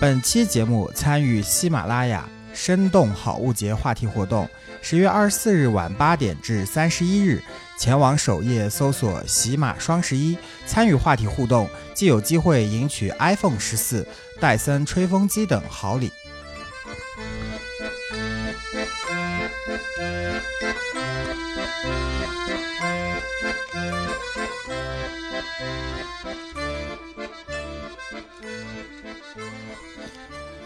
本期节目参与喜马拉雅“生动好物节”话题活动，十月二十四日晚八点至三十一日，前往首页搜索“喜马双十一”，参与话题互动，即有机会赢取 iPhone 十四、戴森吹风机等好礼。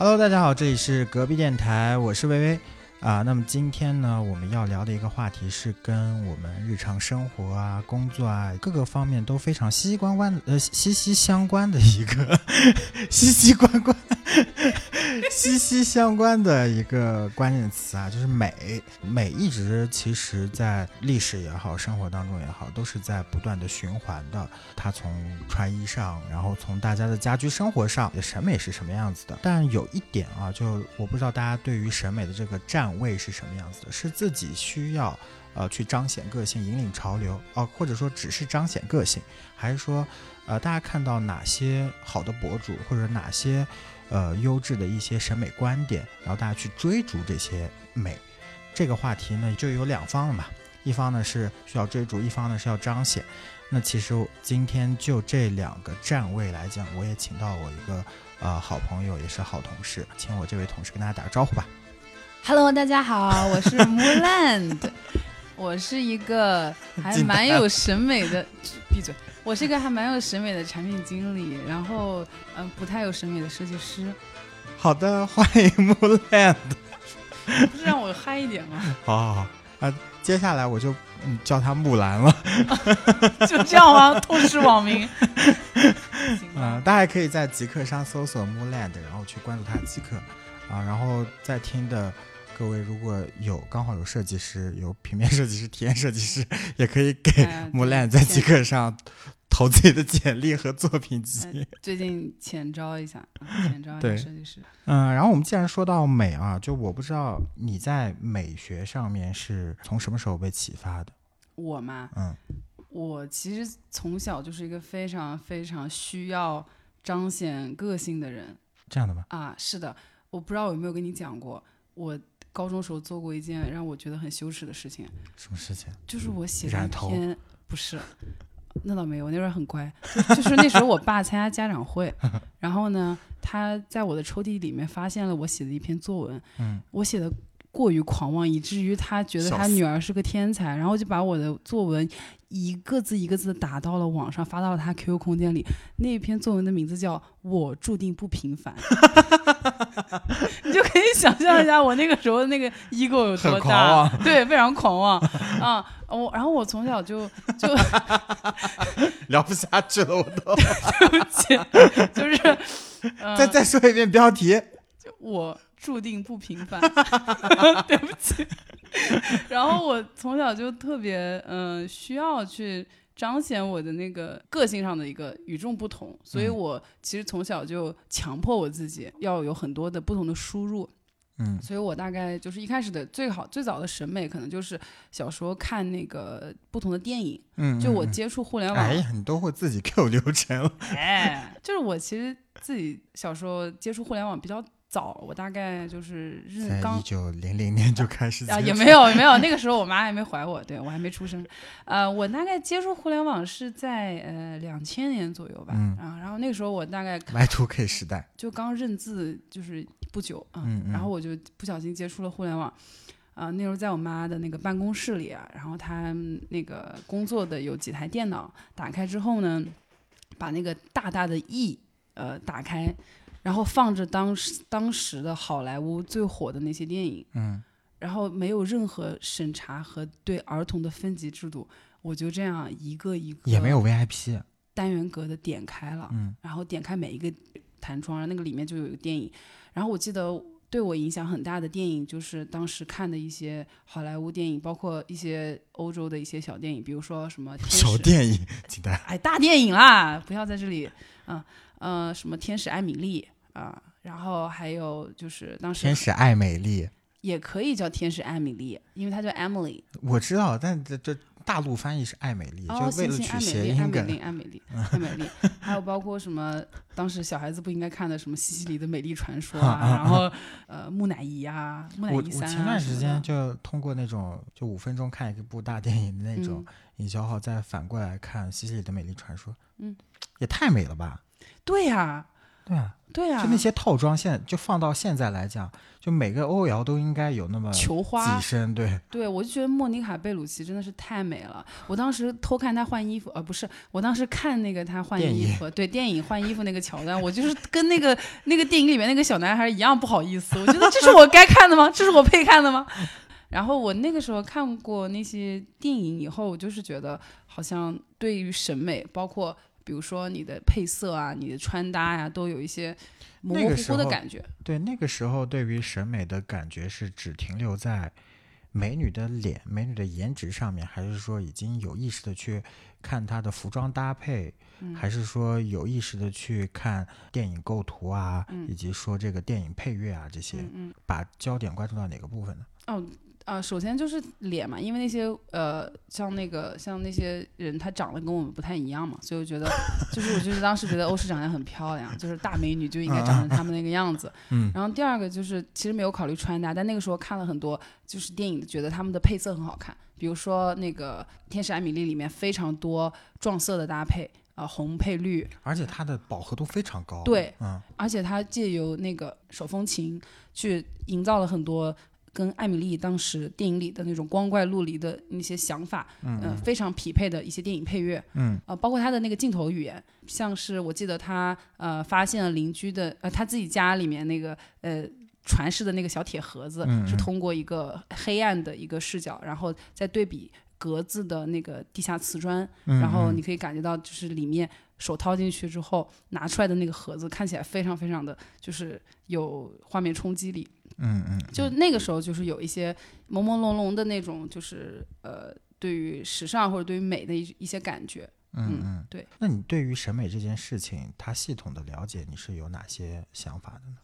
Hello，大家好，这里是隔壁电台，我是微微。啊。那么今天呢，我们要聊的一个话题是跟我们日常生活啊、工作啊各个方面都非常息息关关呃息息相关的一个息息关关。息息相关的一个关键词啊，就是美。美一直其实在历史也好，生活当中也好，都是在不断的循环的。它从穿衣上，然后从大家的家居生活上，审美是什么样子的。但有一点啊，就我不知道大家对于审美的这个站位是什么样子的，是自己需要呃去彰显个性、引领潮流哦，或者说只是彰显个性，还是说呃大家看到哪些好的博主或者哪些。呃，优质的一些审美观点，然后大家去追逐这些美，这个话题呢就有两方了嘛。一方呢是需要追逐，一方呢是要彰显。那其实今天就这两个站位来讲，我也请到我一个呃好朋友，也是好同事，请我这位同事跟大家打个招呼吧。Hello，大家好，我是 Muland，我是一个还蛮有审美的，闭嘴。我是一个还蛮有审美的产品经理，然后嗯，不太有审美的设计师。好的，欢迎木兰。不是让我嗨一点吗？好好好，啊，接下来我就叫他木兰了。就这样吗？痛失网名。嗯，大家可以在极客上搜索木兰然后去关注他的极客啊，然后在听的各位如果有刚好有设计师，有平面设计师、体验设计师，也可以给木兰在极客上。投自己的简历和作品集。最近浅招一下，浅招一下设计师。嗯，然后我们既然说到美啊，就我不知道你在美学上面是从什么时候被启发的？我嘛？嗯，我其实从小就是一个非常非常需要彰显个性的人。这样的吗？啊，是的。我不知道有没有跟你讲过，我高中时候做过一件让我觉得很羞耻的事情。什么事情？就是我写的一篇，不是。那倒没有，我那时候很乖，就是那时候我爸参加家长会，然后呢，他在我的抽屉里面发现了我写的一篇作文，嗯，我写的过于狂妄，以至于他觉得他女儿是个天才，然后就把我的作文一个字一个字打到了网上，发到了他 QQ 空间里。那篇作文的名字叫《我注定不平凡》，你就可以想象一下我那个时候那个 ego 有多大，对，非常狂妄。啊。我然后我从小就就 聊不下去了，我都。对不起，就是再再说一遍标题，就我注定不平凡，对不起。然后我从小就特别嗯需要去彰显我的那个个性上的一个与众不同，所以我其实从小就强迫我自己要有很多的不同的输入。嗯，所以我大概就是一开始的最好最早的审美，可能就是小时候看那个不同的电影。嗯，就我接触互联网，哎呀，你都会自己 Q 流程了。哎，就是我其实自己小时候接触互联网比较早，我大概就是刚一九零零年就开始啊，也没有没有，那个时候我妈还没怀我，对我还没出生。呃，我大概接触互联网是在呃两千年左右吧。嗯啊，然后那个时候我大概 Y Two K 时代，就刚认字，就是。不久啊，然后我就不小心接触了互联网，啊，那时候在我妈的那个办公室里啊，然后她那个工作的有几台电脑，打开之后呢，把那个大大的 E 呃打开，然后放着当时当时的好莱坞最火的那些电影，嗯，然后没有任何审查和对儿童的分级制度，我就这样一个一个也没有 VIP 单元格的点开了，嗯，然后点开每一个弹窗，那个里面就有一个电影。然后我记得对我影响很大的电影，就是当时看的一些好莱坞电影，包括一些欧洲的一些小电影，比如说什么小电影，哎大电影啦，不要在这里，嗯呃什么天使艾米丽啊，然后还有就是当时天使艾美丽也可以叫天使艾米丽，因为她叫 Emily。我知道，但这这大陆翻译是爱美丽，哦，就为了取谐爱美丽，爱美。丽，爱美丽，爱美丽，还有包括什么当时小孩子不应该看的什么西西里的美丽传说啊，然后 呃木乃伊啊，木乃我伊三啊我前段时间就通过那种就五分钟看一部大电影的那种嗯营销号，再反过来看西西里的美丽传说，嗯，也太美了吧？对呀、对啊，对啊、就那些套装现就放到现在来讲，就每个欧瑶都应该有那么球花几，身，对，对我就觉得莫妮卡贝鲁奇真的是太美了。我当时偷看她换衣服，呃，不是，我当时看那个她换衣服，对电影换衣服那个桥段，我就是跟那个那个电影里面那个小男孩一样不好意思。我觉得这是我该看的吗？这是我配看的吗？然后我那个时候看过那些电影以后，我就是觉得好像对于审美，包括比如说你的配色啊、你的穿搭呀、都有一些模模糊糊的感觉。对，那个时候对于审美的感觉是只停留在美女的脸、美女的颜值上面，还是说已经有意识的去看她的服装搭配，嗯还是说有意识的去看电影构图啊，以及说这个电影配乐啊这些，嗯嗯。把焦点关注到哪个部分呢？哦，啊，首先就是脸嘛，因为那些呃，像那个像那些人，他长得跟我们不太一样嘛，所以我觉得，就是我就是当时觉得欧式长得很漂亮，就是大美女就应该长成他们那个样子。嗯然后第二个就是其实没有考虑穿搭，但那个时候看了很多就是电影，觉得他们的配色很好看，比如说那个《天使艾米丽》里面非常多撞色的搭配。啊、红配绿，而且它的饱和度非常高。对，嗯，而且它借由那个手风琴去营造了很多跟艾米丽当时电影里的那种光怪陆离的那些想法，嗯、非常匹配的一些电影配乐，嗯，呃，包括他的那个镜头语言，像是我记得他呃发现了邻居的呃他自己家里面那个呃。传世的那个小铁盒子是通过一个黑暗的一个视角，然后再对比格子的那个地下瓷砖，嗯然后嗯你可以感觉到，就是里面手掏进去之后拿出来的那个盒子，看起来非常非常的就是有画面冲击力。嗯嗯，就那个时候，就是有一些朦朦胧胧的那种，就是呃，对于时尚或者对于美的一一些感觉。嗯嗯，对。那你对于审美这件事情，它系统的了解，你是有哪些想法的呢？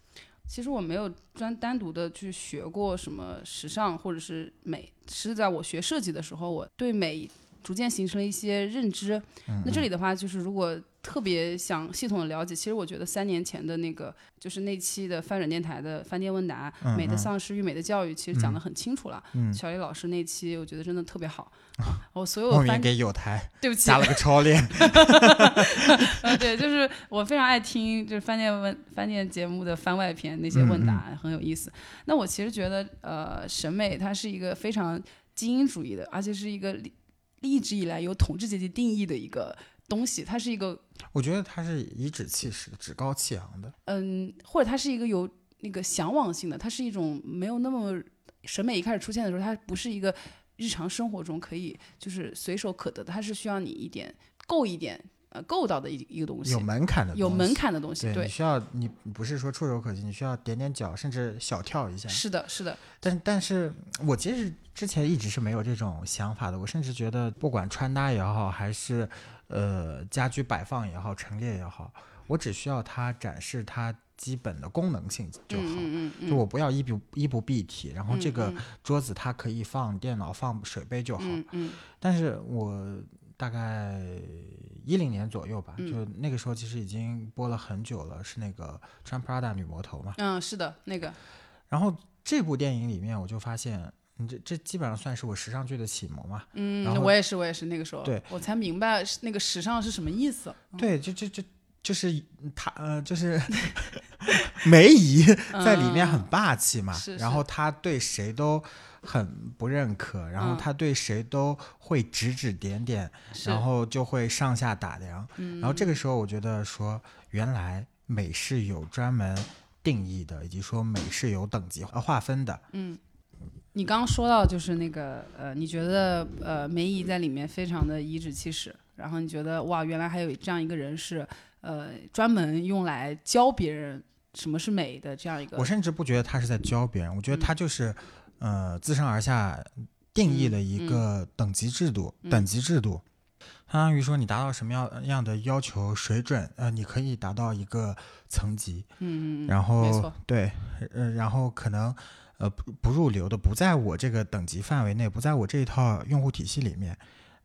其实我没有专单独的去学过什么时尚或者是美，是在我学设计的时候，我对美逐渐形成了一些认知。那这里的话，就是如果特别想系统的了解，其实我觉得三年前的那个就是那期的翻转电台的翻店问答，嗯美的嗯丧失与美的教育》，其实讲得很清楚了。嗯，小李老师那期我觉得真的特别好，我所后有翻面给有台对不起加了个超链。呃，对，就是我非常爱听，就是翻店问翻店节目的番外篇那些问答、很有意思。那我其实觉得，呃，审美它是一个非常精英主义的，而且是一个历一直以来由统治阶级定义的一个东西，它是一个我觉得它是颐指气使的、趾高气昂的。嗯，或者它是一个有那个向往性的，它是一种没有那么审美一开始出现的时候，它不是一个日常生活中可以就是随手可得的，它是需要你一点够一点呃够到的一一个东西，有门槛的有门槛的东西，对，对你，需要你不是说触手可及，你需要点点脚，甚至小跳一下。是的，是的，但但是我其实之前一直是没有这种想法的，我甚至觉得不管穿搭也好，还是呃家居摆放也好，陈列也好，我只需要它展示它基本的功能性就好。嗯嗯嗯，就我不要衣不衣不蔽体，然后这个嗯桌子它可以放电脑、放水杯就好。嗯嗯但是我大概一零年左右吧，嗯就那个时候其实已经播了很久了，是那个穿 Prada 女魔头嘛。嗯，是的，那个，然后这部电影里面，我就发现，你，这这基本上算是我时尚剧的启蒙嘛。嗯我也是，我也是那个时候，对我才明白那个时尚是什么意思。对，就就就就是他呃，就是 梅姨在里面很霸气嘛，嗯然后他对谁都很不认可，然后嗯他对谁都会指指点点，是，然后就会上下打量。嗯，然后这个时候，我觉得说，原来美是有专门定义的，以及说美是有等级呃划分的。嗯，你刚刚说到就是那个呃，你觉得呃梅姨在里面非常的颐指气使，然后你觉得哇，原来还有这样一个人是呃专门用来教别人什么是美的这样一个，我甚至不觉得他是在教别人，我觉得嗯他就是，呃，自上而下定义了一个等级制度，嗯。等级制度。相当于说，你达到什么样样的要求水准，呃，你可以达到一个层级，嗯嗯嗯，然后，对，呃，然后可能呃不不入流的，不在我这个等级范围内，不在我这一套用户体系里面，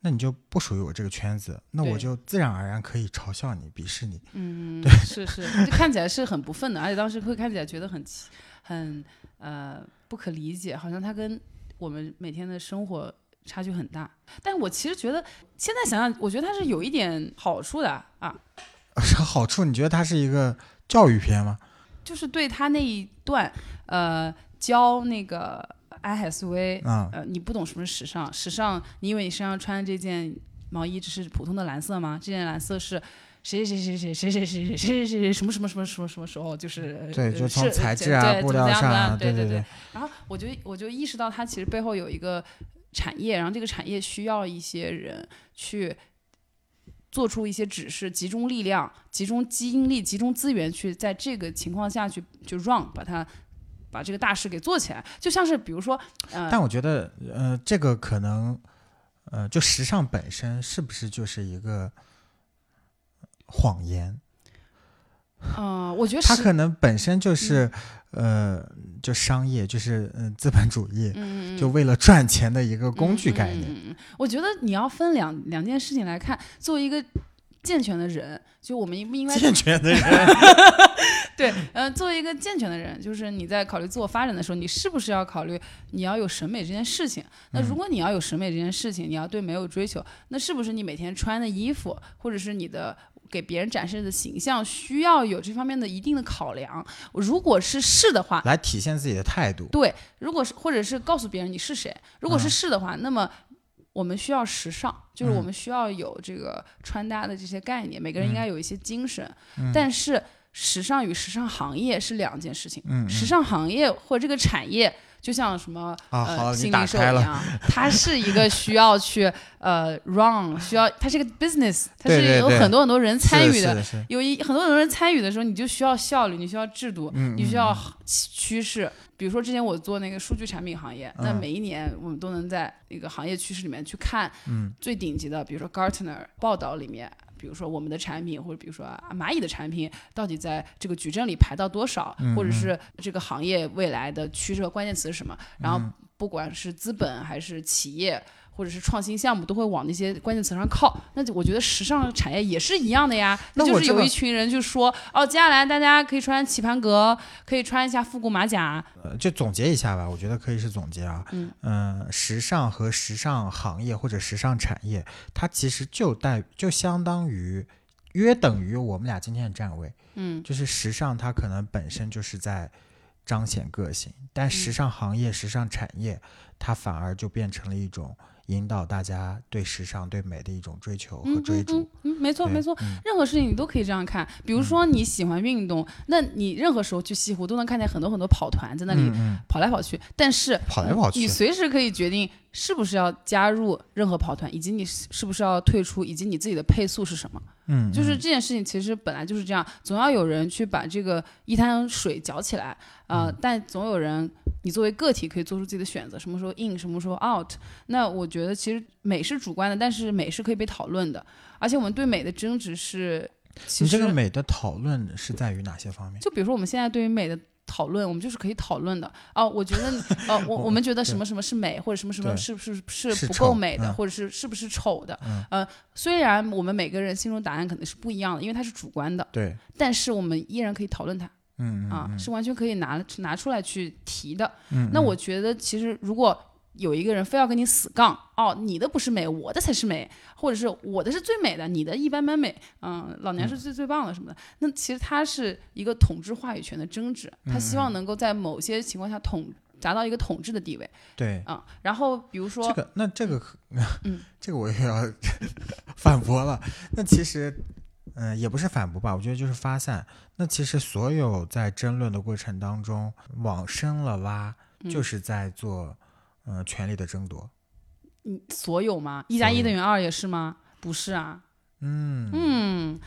那你就不属于我这个圈子，那我就自然而然可以嘲笑你、鄙视你。嗯，对。是是，就看起来是很不忿的，而且当时会看起来觉得很奇很呃不可理解，好像它跟我们每天的生活差距很大。但我其实觉得，现在想想，我觉得它是有一点好处的啊，是好处，你觉得它是一个教育片吗？就是对他那一段呃教那个安海瑟薇，啊、呃，你不懂什么是时尚，时尚，你以为你身上穿的这件毛衣只是普通的蓝色吗？这件蓝色是。谁谁谁谁谁谁谁谁谁谁什么什么什么什么什么时候就是对，呃就从是材质啊、对布料上对对对。然后我就我就意识到，它其实背后有一个产业，然后这个产业需要一些人去做出一些指示，集中力量、集中精力、集中资源，去在这个情况下去就 run 把它把这个大事给做起来。就像是比如说，呃，但我觉得，呃，这个可能，呃，就时尚本身是不是就是一个谎言？啊、我觉得是它可能本身就是，呃，就商业，就是嗯、呃资本主义，嗯，就为了赚钱的一个工具概念。我觉得你要分两两件事情来看。作为一个健全的人，就我们应不应该健全的人，对，呃，作为一个健全的人，就是你在考虑自我发展的时候，你是不是要考虑你要有审美这件事情？那如果你要有审美这件事情，你要对美有追求，那是不是你每天穿的衣服，或者是你的给别人展示的形象，需要有这方面的一定的考量？如果是是的话，来体现自己的态度。对，如果是或者是告诉别人你是谁，如果是是的话，那么我们需要时尚，就是我们需要有这个穿搭的这些概念，每个人应该有一些精神，但是时尚与时尚行业是两件事情。嗯，嗯时尚行业或这个产业，就像什么啊，好，呃你新零售一打开了，样，它是一个需要去呃 run，需要它是一个 business，它是有很多很多人参与的。有一很多很多人参与的时候，你就需要效率，你需要制度，嗯你需要趋势。比如说之前我做那个数据产品行业，那嗯每一年我们都能在一个行业趋势里面去看嗯最顶级的，比如说 Gartner 报道里面。比如说我们的产品，或者比如说啊蚂蚁的产品，到底在这个矩阵里排到多少，嗯或者是这个行业未来的趋势和关键词是什么？然后嗯不管是资本还是企业，或者是创新项目，都会往那些关键词上靠。那就我觉得时尚产业也是一样的呀。那就是有一群人就说，哦，接下来大家可以穿棋盘格，可以穿一下复古马甲。呃，就总结一下吧，我觉得可以是总结啊。嗯呃时尚和时尚行业或者时尚产业，它其实就代就相当于约等于我们俩今天的站位。嗯就是时尚，它可能本身就是在彰显个性，但时嗯尚行业、时尚产业，它反而就变成了一种引导大家对时尚、对美的一种追求和追逐嗯。嗯，没错没错。嗯任何事情你都可以这样看，比如说你喜欢运动，那你任何时候去西湖都能看见很多很多跑团在那里跑来跑去，但是跑来跑去你随时可以决定是不是要加入任何跑团，以及你是是不是要退出，以及你自己的配速是什么。嗯，就是嗯这件事情其实本来就是这样，总要有人去把这个一滩水搅起来，呃，嗯但总有人你作为个体可以做出自己的选择，什么时候 in，什么时候 out。那我觉得其实美是主观的，但是美是可以被讨论的，而且我们对美的争执是，其实你这个美的讨论是在于哪些方面？就比如说我们现在对于美的讨论，我们就是可以讨论的。哦，我觉得，呃，我 我们觉得什么什么是美，或者什么什么是不是是不够美的，嗯或者是是不是丑的。嗯呃，虽然我们每个人心中答案可能是不一样的，因为它是主观的，对，但是我们依然可以讨论它嗯嗯啊，嗯是完全可以拿拿出来去提的。嗯，那嗯我觉得，其实如果有一个人非要跟你死杠，哦，你的不是美，我的才是美，或者是我的是最美的，你的一般般美，嗯，老娘是最最棒的什么的。那其实他是一个统治话语权的争执，他希望能够在某些情况下统达到一个统治的地位对啊、然后比如说，这个，那这个可，嗯 这个我也要 反驳了。那其实，嗯、也不是反驳吧，我觉得就是发散。那其实所有在争论的过程当中，往深了挖，嗯就是在做，嗯、权力的争夺。嗯，所有吗？一加一等于二也是吗？不是啊，嗯嗯，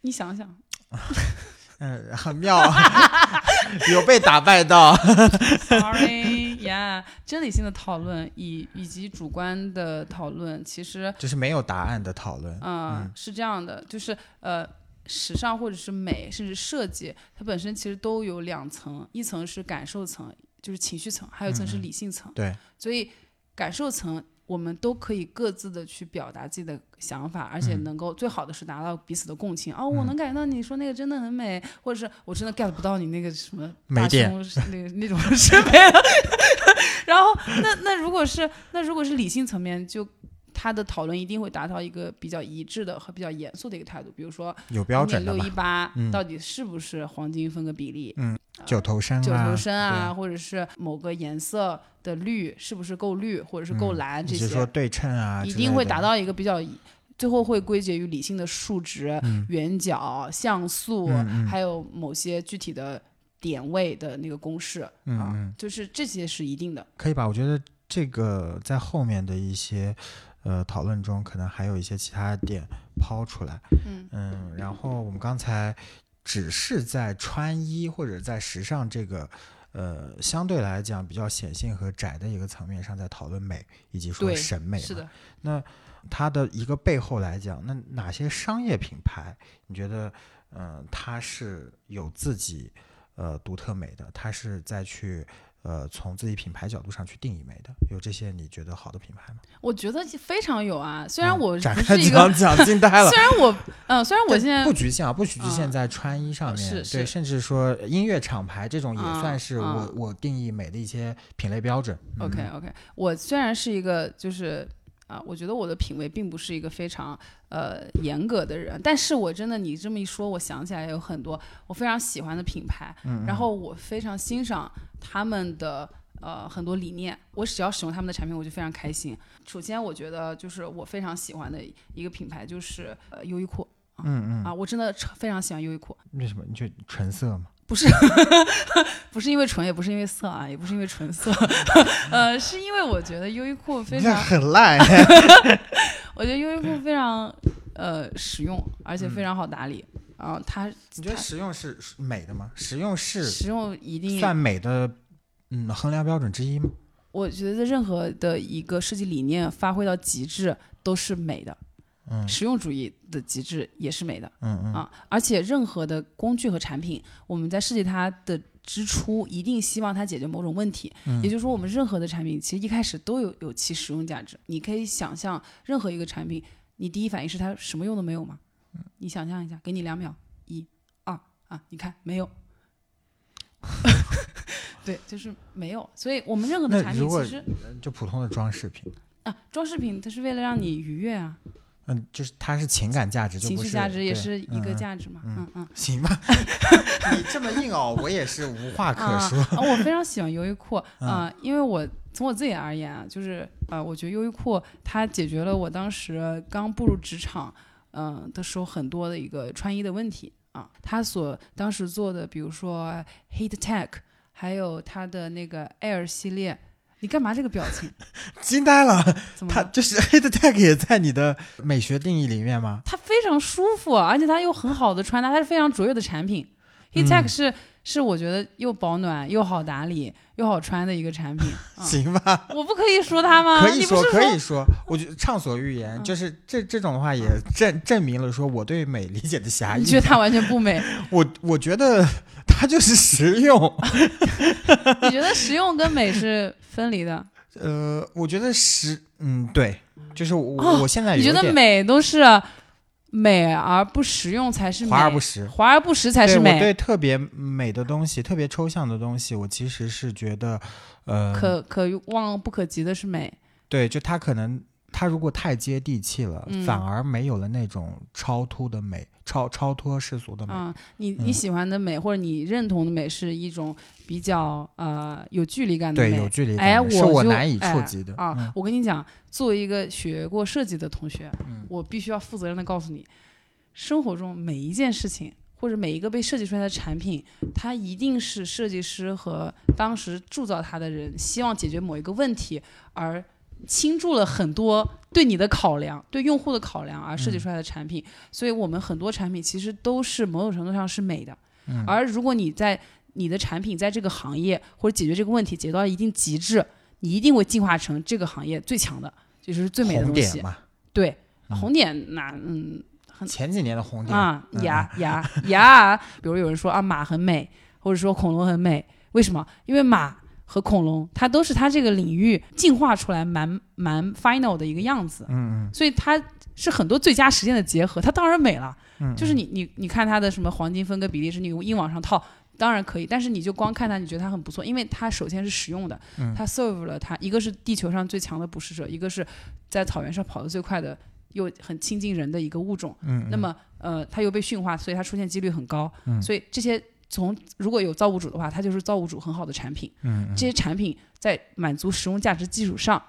你想想，嗯，很妙，有被打败到。Sorry，yeah，、真理性的讨论以以及主观的讨论，其实就是没有答案的讨论。嗯嗯是这样的，就是呃，时尚或者是美，甚至设计，它本身其实都有两层，一层是感受层，就是情绪层，还有一层是理性层。对，所以感受层我们都可以各自的去表达自己的想法，而且能够最好的是达到彼此的共情。哦，我能感觉到你说那个真的很美，或者是我真的 get 不到你那个什么大胸那那种审美。然后，那那如果是那如果是理性层面，就他的讨论一定会达到一个比较一致的和比较严肃的一个态度。比如说，有标准六一八到底是不是黄金分割比例？嗯，九头身，九头身啊，或者是某个颜色的绿是不是够绿，或者是够蓝？这些说对称啊，一定会达到一个比较，最后会归结于理性的数值、圆角、像素，还有某些具体的。点位的那个公式啊，就是这些是一定的，可以吧？我觉得这个在后面的一些呃讨论中，可能还有一些其他点抛出来。嗯嗯，然后我们刚才只是在穿衣或者在时尚这个呃相对来讲比较显性和窄的一个层面上，在讨论美以及说审美。是的。那它的一个背后来讲，那哪些商业品牌你觉得嗯它是有自己？呃，独特美的，它是在去呃从自己品牌角度上去定义美的，有这些你觉得好的品牌吗？我觉得非常有啊，虽然我展开讲讲惊呆了。虽然我嗯，虽然我现在不局限啊，不局限在穿衣上面，对，甚至说音乐厂牌这种也算是我我定义美的一些品类标准。OK OK，我虽然是一个就是。啊，我觉得我的品味并不是一个非常呃严格的人，但是我真的你这么一说，我想起来有很多我非常喜欢的品牌，然后我非常欣赏他们的呃很多理念，我只要使用他们的产品，我就非常开心。首先，我觉得就是我非常喜欢的一个品牌就是呃优衣库，嗯嗯，啊，我真的非常喜欢优衣库。为什么？你觉得纯色吗？不是，不是因为纯，也不是因为色啊，也不是因为纯色，呃，是因为我觉得优衣库非常很烂。我觉得优衣库非常呃实用，而且非常好打理。然后它，你觉得实用是美的吗？实用是实用一定算美的嗯衡量标准之一吗？我觉得任何的一个设计理念发挥到极致都是美的。嗯实用主义的极致也是美的，嗯嗯啊，而且任何的工具和产品，我们在设计它的之初，一定希望它解决某种问题。嗯也就是说，我们任何的产品其实一开始都有有其实用价值。你可以想象，任何一个产品，你第一反应是它什么用都没有吗？你想象一下，给你两秒，一、二啊，你看没有？对，就是没有。所以我们任何的产品其实就普通的装饰品啊，装饰品它是为了让你愉悦啊。嗯，就是它是情感价值，情绪价值也是一个价值嘛。嗯嗯，行吧，你这么硬哦，我也是无话可说。我非常喜欢优衣库啊，因为我从我自己而言啊，就是呃，我觉得优衣库它解决了我当时刚步入职场嗯的时候很多的一个穿衣的问题啊。他所当时做的，比如说 Heat Tech，还有他的那个 Air 系列。你干嘛这个表情？惊呆了！怎么？它就是 Heat Tech 也在你的美学定义里面吗？它非常舒服，而且它又很好的穿搭，它是非常卓越的产品。Heat Tech 是是我觉得又保暖又好打理又好穿的一个产品。行吧？我不可以说它吗？可以说，可以说。我觉得畅所欲言，就是这这种的话也证证明了说我对美理解的狭 义。你觉得它完全不美？我我觉得它就是实用。你觉得实用跟美是？分离的，呃，我觉得实，嗯，对，就是我我现在你觉得美都是美而不实用才是美华而不实，华而不实才是美。对特别美的东西，特别抽象的东西，我其实是觉得，呃，可可望不可及的是美。对，就它可能。它如果太接地气了，反而没有了那种超脱的美，超超脱世俗的美。啊，你你喜欢的美或者你认同的美是一种比较呃有距离感的美，对，有距离感，哎，是我难以触及的啊。我跟你讲，作为一个学过设计的同学，我必须要负责任的告诉你，生活中每一件事情或者每一个被设计出来的产品，它一定是设计师和当时铸造它的人希望解决某一个问题而。倾注了很多对你的考量，对用户的考量而设计出来的产品，所以我们很多产品其实都是某种程度上是美的。而如果你在你的产品在这个行业或者解决这个问题解决到一定极致，你一定会进化成这个行业最强的，就是最美的东西。对，红点那嗯，前几年的红点啊牙牙牙，比如有人说啊马很美，或者说恐龙很美，为什么？因为马。和恐龙，它都是它这个领域进化出来蛮蛮 final 的一个样子。嗯所以它是很多最佳实践的结合，它当然美了。嗯，就是你你你看它的什么黄金分割比例是你硬往上套，当然可以，但是你就光看它，你觉得它很不错，因为它首先是实用的，嗯它 serve 了它一个是地球上最强的捕食者，一个是在草原上跑得最快的又很亲近人的一个物种。嗯，那么呃，它又被驯化，所以它出现几率很高。嗯所以这些从如果有造物主的话，它就是造物主很好的产品。嗯这些产品在满足实用价值基础上，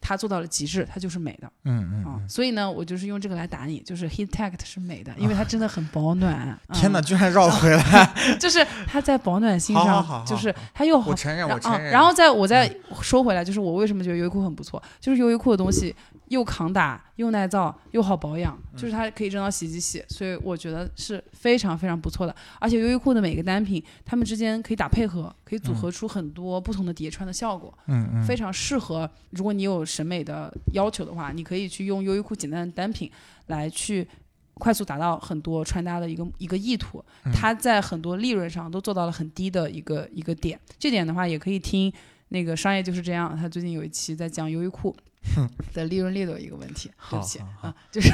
它做到了极致，它就是美的。嗯嗯啊、所以呢，我就是用这个来打你，就是 heat tech 是美的，因为它真的很保暖。天哪，嗯居然绕回来！就是它在保暖性上，好好就是它又好我。承认，我然后，承认。然后再我再说回来，就是我为什么觉得优衣库很不错，就是优衣库的东西又抗打、又耐造、又好保养，嗯就是它可以扔到洗衣机洗，所以我觉得是非常非常不错的。而且优衣库的每个单品，它们之间可以打配合，可以组合出很多不同的叠穿的效果。嗯嗯，非常适合。如果你有审美的要求的话，你可以去用优衣库简单的单品来去快速达到很多穿搭的一个一个意图。嗯它在很多利润上都做到了很低的一个一个点。这点的话，也可以听那个商业就是这样，他最近有一期在讲优衣库。的利润率的一个问题，对不起啊，就是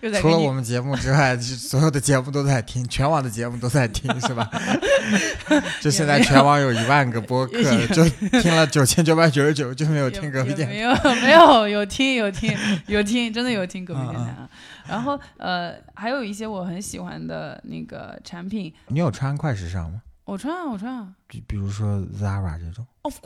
除了我们节目之外，就所有的节目都在听，全网的节目都在听，是吧？就现在全网有一万个播客，就听了九千九百九十九，就没有听隔壁电台。没有没有有听有听有听，真的有听隔壁电台嗯啊。然后呃，还有一些我很喜欢的那个产品，你有穿快时尚吗？我穿啊我穿啊比比如说 Zara 这种，，of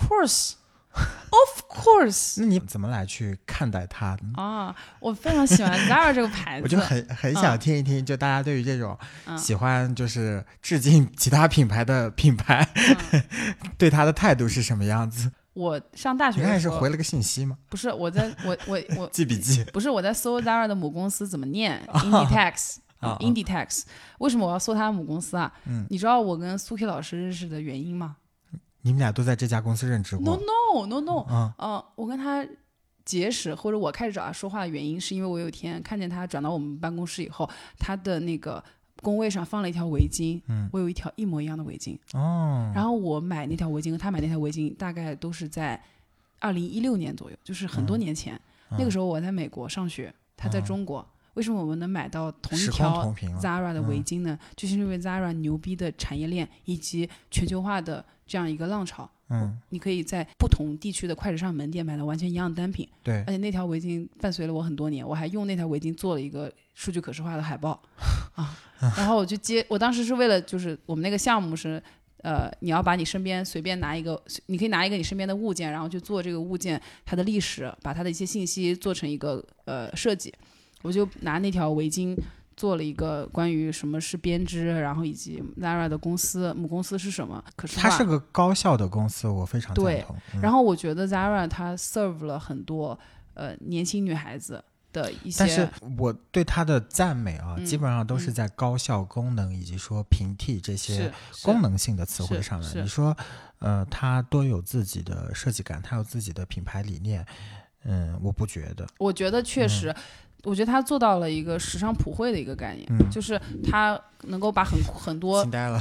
course，of course 那你怎么来去看待它？啊，我非常喜欢 Zara 这个牌子，我就很很想听一听，就大家对于这种嗯喜欢就是致敬其他品牌的品牌，嗯 对它的态度是什么样子？我上大学你看是回了个信息吗？不是我在我我我 记笔记不是我在搜 Zara 的母公司怎么念 Inditex 啊啊 Inditex，为什么我要搜它的母公司啊？嗯你知道我跟苏 K 老师认识的原因吗你们俩都在这家公司任职？No？no no no，嗯呃，我跟他结识或者我开始找他说话的原因，是因为我有一天看见他转到我们办公室以后，他的那个工位上放了一条围巾，嗯。我有一条一模一样的围巾，哦，然后我买那条围巾和他买那条围巾大概都是在二零一六年左右，就是很多年前，那个时候我在美国上学，他在中国。为什么我们能买到同一条 Zara 的围巾呢？就是因为 Zara 牛逼的产业链以及全球化的这样一个浪潮。嗯，你可以在不同地区的快时尚门店买到完全一样的单品，对而，且那条围巾伴随了我很多年，我还用那条围巾做了一个数据可视化的海报 啊。然后我就接，我当时是为了就是我们那个项目是。呃，你要把你身边随便拿一个，你可以拿一个你身边的物件，然后去做这个物件它的历史，把它的一些信息做成一个呃设计。我就拿那条围巾做了一个关于什么是编织，然后以及 Zara 的公司母公司是什么。可是它是个高效的公司，我非常赞对同。嗯然后我觉得 Zara 它 serve 了很多呃年轻女孩子的一些，但是我对它的赞美啊，嗯基本上都是在高效、功能以及说平替这些功能性的词汇上面。你说，呃，它多有自己的设计感，它有自己的品牌理念，嗯，我不觉得。我觉得确实。我觉得他做到了一个时尚普惠的一个概念，嗯就是他能够把很很多惊呆了，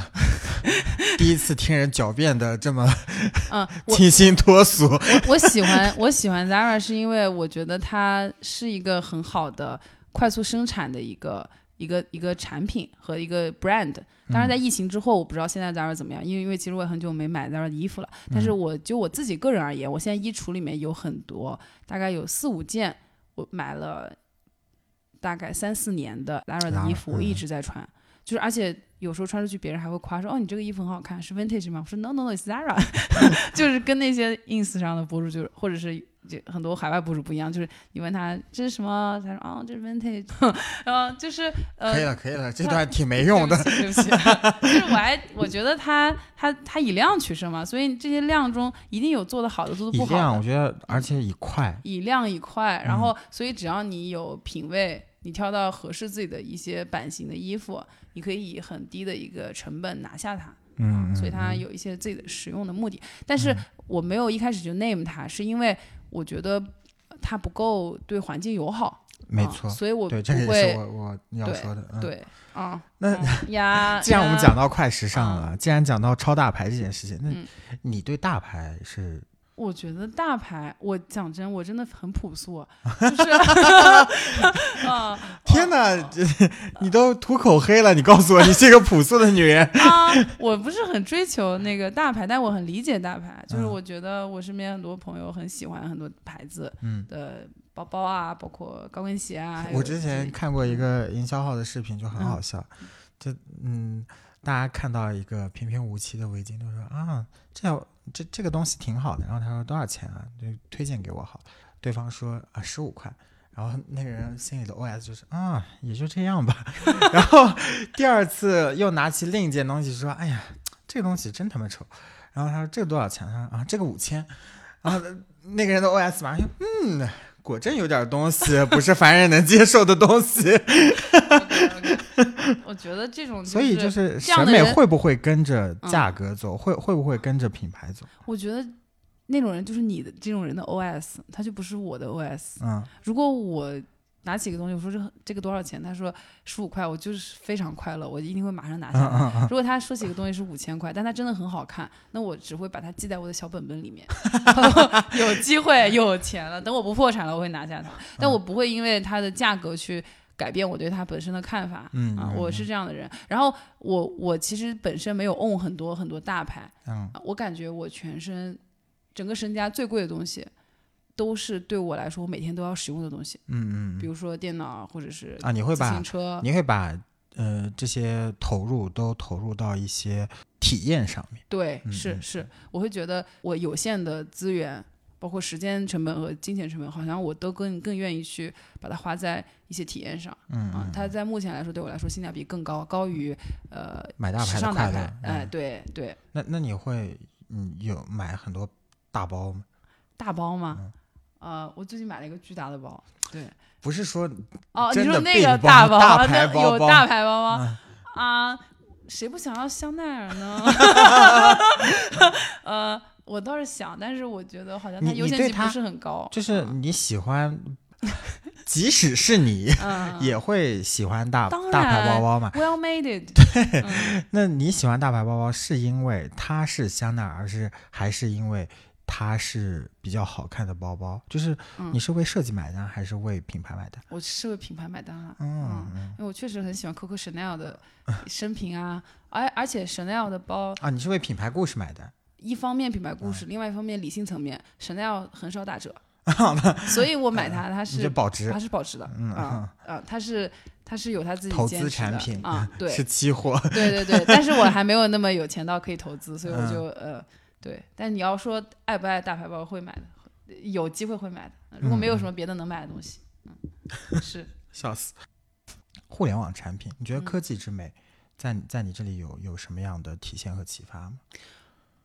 第一次听人狡辩的这么嗯，清新脱俗。我我喜欢我喜欢 Zara 是因为我觉得它是一个很好的快速生产的一个一个一个产品和一个 brand。当然，在疫情之后，我不知道现在 Zara 怎么样，因为因为其实我也很久没买 Zara 的衣服了。但是我就我自己个人而言，我现在衣橱里面有很多，大概有四五件，我买了大概三四年的 Zara 的衣服，我一嗯直在穿。就是而且有时候穿出去，别人还会夸说：“哦，你这个衣服很好看，是 vintage 吗？”我说：“No No No，是 Zara。”就是跟那些 ins 上的博主，就是或者是就很多海外博主不一样，就是你问他这是什么，他说啊、这是 vintage，然后就是呃，可以了，可以了，这段挺没用的。对不起，对不起 就是我还我觉得他他他以量取胜嘛，所以这些量中一定有做的好的，做的不好量，的我，觉得，而且以快，以量以快，嗯然后所以只要你有品味，你挑到合适自己的一些版型的衣服，你可以以很低的一个成本拿下它。嗯，所以它嗯有一些自己的实用的目的。但是我没有一开始就 name 它，是因为我觉得它不够对环境友好。没错，所以我对这个也是我我要说的。嗯、，对啊，那嗯呀，既然我们讲到快时尚了，既然讲到超大牌这件事情，那嗯你对大牌是我觉得大牌，我讲真，我真的很朴素，就是啊 天哪，这你都涂口黑了，你告诉我你是一个朴素的女人。啊，我不是很追求那个大牌，但我很理解大牌，就是嗯我觉得我身边很多朋友很喜欢很多牌子嗯，的包包啊，包括高跟鞋啊。我之前看过一个营销号的视频，就很嗯好笑，就嗯，大家看到一个平平无奇的围巾，都说啊，这这这个东西挺好的，然后他说多少钱啊？就推荐给我好，对方说啊十五块。然后那个人心里的 OS 就是啊，也就这样吧。然后第二次又拿起另一件东西说：“哎呀，这个东西真他妈丑。”然后他说：“这个多少钱？”他说：“啊，这个五千。”然后那个人的 OS 马上就嗯，果真有点东西，不是凡人能接受的东西。我觉得这种、所以就是审美会不会跟着价格走？会会不会跟着品牌走？我觉得那种人就是你的这种人的 OS，他就不是我的 OS。嗯如果我拿起一个东西，我说这这个多少钱？他说十五块，我就是非常快乐，我一定会马上拿下来。嗯嗯嗯，如果他说起一个东西是五千块，但它真的很好看，那我只会把它记在我的小本本里面。有机会有钱了，等我不破产了，我会拿下它。但我不会因为它的价格去改变我对他本身的看法。啊，嗯啊我是这样的人。然后我我其实本身没有 own 很多很多大牌，嗯啊我感觉我全身整个身家最贵的东西，都是对我来说我每天都要使用的东西，嗯嗯比如说电脑或者是啊，你会自把行车。你会把呃这些投入都投入到一些体验上面。对，是是，我会觉得我有限的资源，包括时间成本和金钱成本，好像我都更更愿意去把它花在一些体验上。嗯啊，它在目前来说对我来说性价比更高，高于呃买大牌的时尚大快乐牌。。哎，嗯对对，那那你会嗯有买很多大包吗？大包吗，嗯呃，我最近买了一个巨大的包，对，不是说哦，你说那个大包，大牌包包有大牌包吗？嗯啊，谁不想要香奈儿呢？呃，我倒是想，但是我觉得好像它你优先级不是很高，就是你喜欢，即使是你嗯，也会喜欢大大牌包包嘛？well made it，嗯那你喜欢大牌包包是因为它是香奈儿，是还是因为它是比较好看的包包？就是嗯你是为设计买单，还是为品牌买单？我是为品牌买单啊，嗯嗯因为我确实很喜欢 Coco Chanel 的生平啊，而而且 Chanel 的包，啊，你是为品牌故事买单？一方面品牌故事，另外一方面理性层面，Chanel 很少打折，所以我买 它，它是保值它是保值的，嗯啊啊，它是它是有它自己投资产品啊，对是期货。对对对，但是我还没有那么有钱到可以投资，所以我嗯就呃对，但你要说爱不爱大牌包，会买的，有机会会买的，如果没有什么别的能买的东西，嗯，是。笑死！互联网产品，你觉得嗯科技之美在你在你这里有有什么样的体现和启发吗？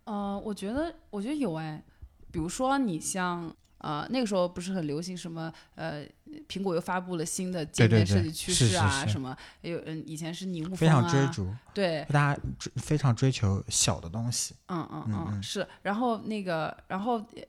呃，我觉得，我觉得有哎，比如说你像呃那个时候不是很流行什么呃，苹果又发布了新的界面设计趋势啊，是什么有嗯以前是拟物啊，常追逐，对，大家追非常追求小的东西。嗯嗯嗯嗯是，然后那个然后。呃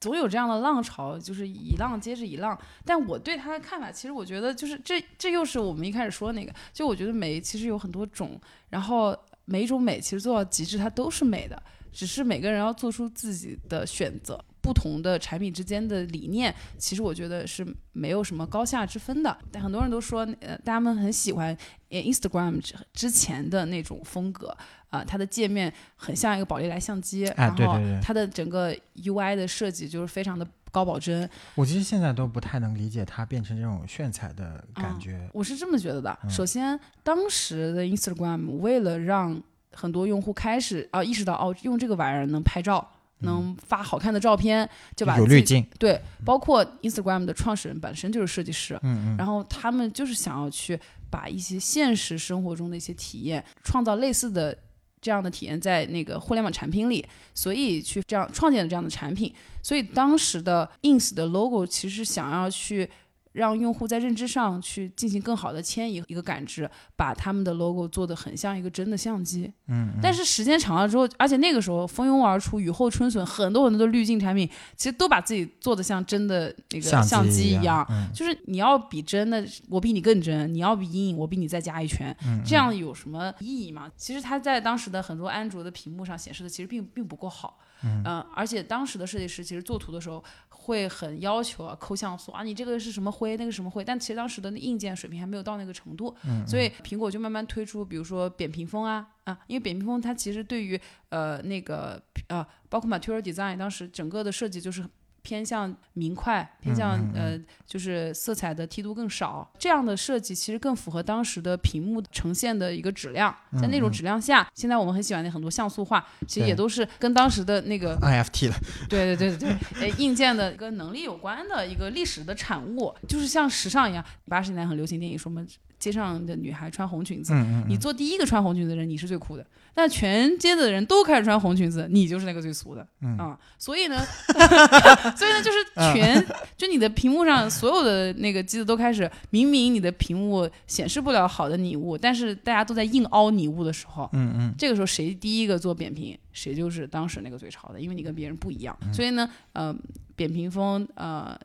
总有这样的浪潮，就是一浪接着一浪。但我对它的看法，其实我觉得就是这这又是我们一开始说的那个，就我觉得美其实有很多种，然后每一种美其实做到极致，它都是美的，只是每个人要做出自己的选择。不同的产品之间的理念，其实我觉得是没有什么高下之分的。但很多人都说，呃，大家们很喜欢呃 Instagram 之之前的那种风格，啊、它的界面很像一个宝丽来相机，哎然后它的整个 UI 的设计就是非常的高保真。我其实现在都不太能理解它变成这种炫彩的感嗯觉。我是这么觉得的。嗯首先，当时的 Instagram 为了让很多用户开始啊、意识到哦，用这个玩意儿能拍照。能发好看的照片，就把有滤镜，对，包括 Instagram 的创始人本身就是设计师，嗯嗯，然后他们就是想要去把一些现实生活中的一些体验，创造类似的这样的体验在那个互联网产品里，所以去这样创建了这样的产品。所以当时的 ins 的 logo 其实想要去让用户在认知上去进行更好的迁移一个感知，把他们的 logo 做的很像一个真的相机。嗯，但是时间长了之后，而且那个时候蜂拥而出，雨后春笋，很多很多的滤镜产品，其实都把自己做的像真的那个相机一样。就是你要比真的，我比你更真；你要比阴影，我比你再加一圈。这样有什么意义吗？其实它在当时的很多安卓的屏幕上显示的其实并并不够好。嗯，而且当时的设计师其实做图的时候会很要求啊，抠像素啊，你这个是什么灰，那个什么灰。但其实当时的硬件水平还没有到那个程度，所以苹果就慢慢推出，比如说扁平风啊啊，因为扁平风它其实对于呃那个呃包括 material design 当时整个的设计就是。偏向明快，偏向呃，就是色彩的梯度更少，这样的设计其实更符合当时的屏幕呈现的一个质量。在那种质量下，现在我们很喜欢的很多像素化，其实也都是跟当时的那个 NFT 了。对对对对对，呃，硬件的一个能力有关的一个历史的产物，就是像时尚一样。八十年代很流行电影，说我们街上的女孩穿红裙子，你做第一个穿红裙子的人，你是最酷的。但全街的人都开始穿红裙子，你就是那个最俗的啊！所以呢，所以呢，就是全 就你的屏幕上所有的那个机子都开始，明明你的屏幕显示不了好的拟物，但是大家都在硬凹拟物的时候，嗯嗯，这个时候谁第一个做扁平，谁就是当时那个最潮的，因为你跟别人不一样。所以呢，呃，扁平风呃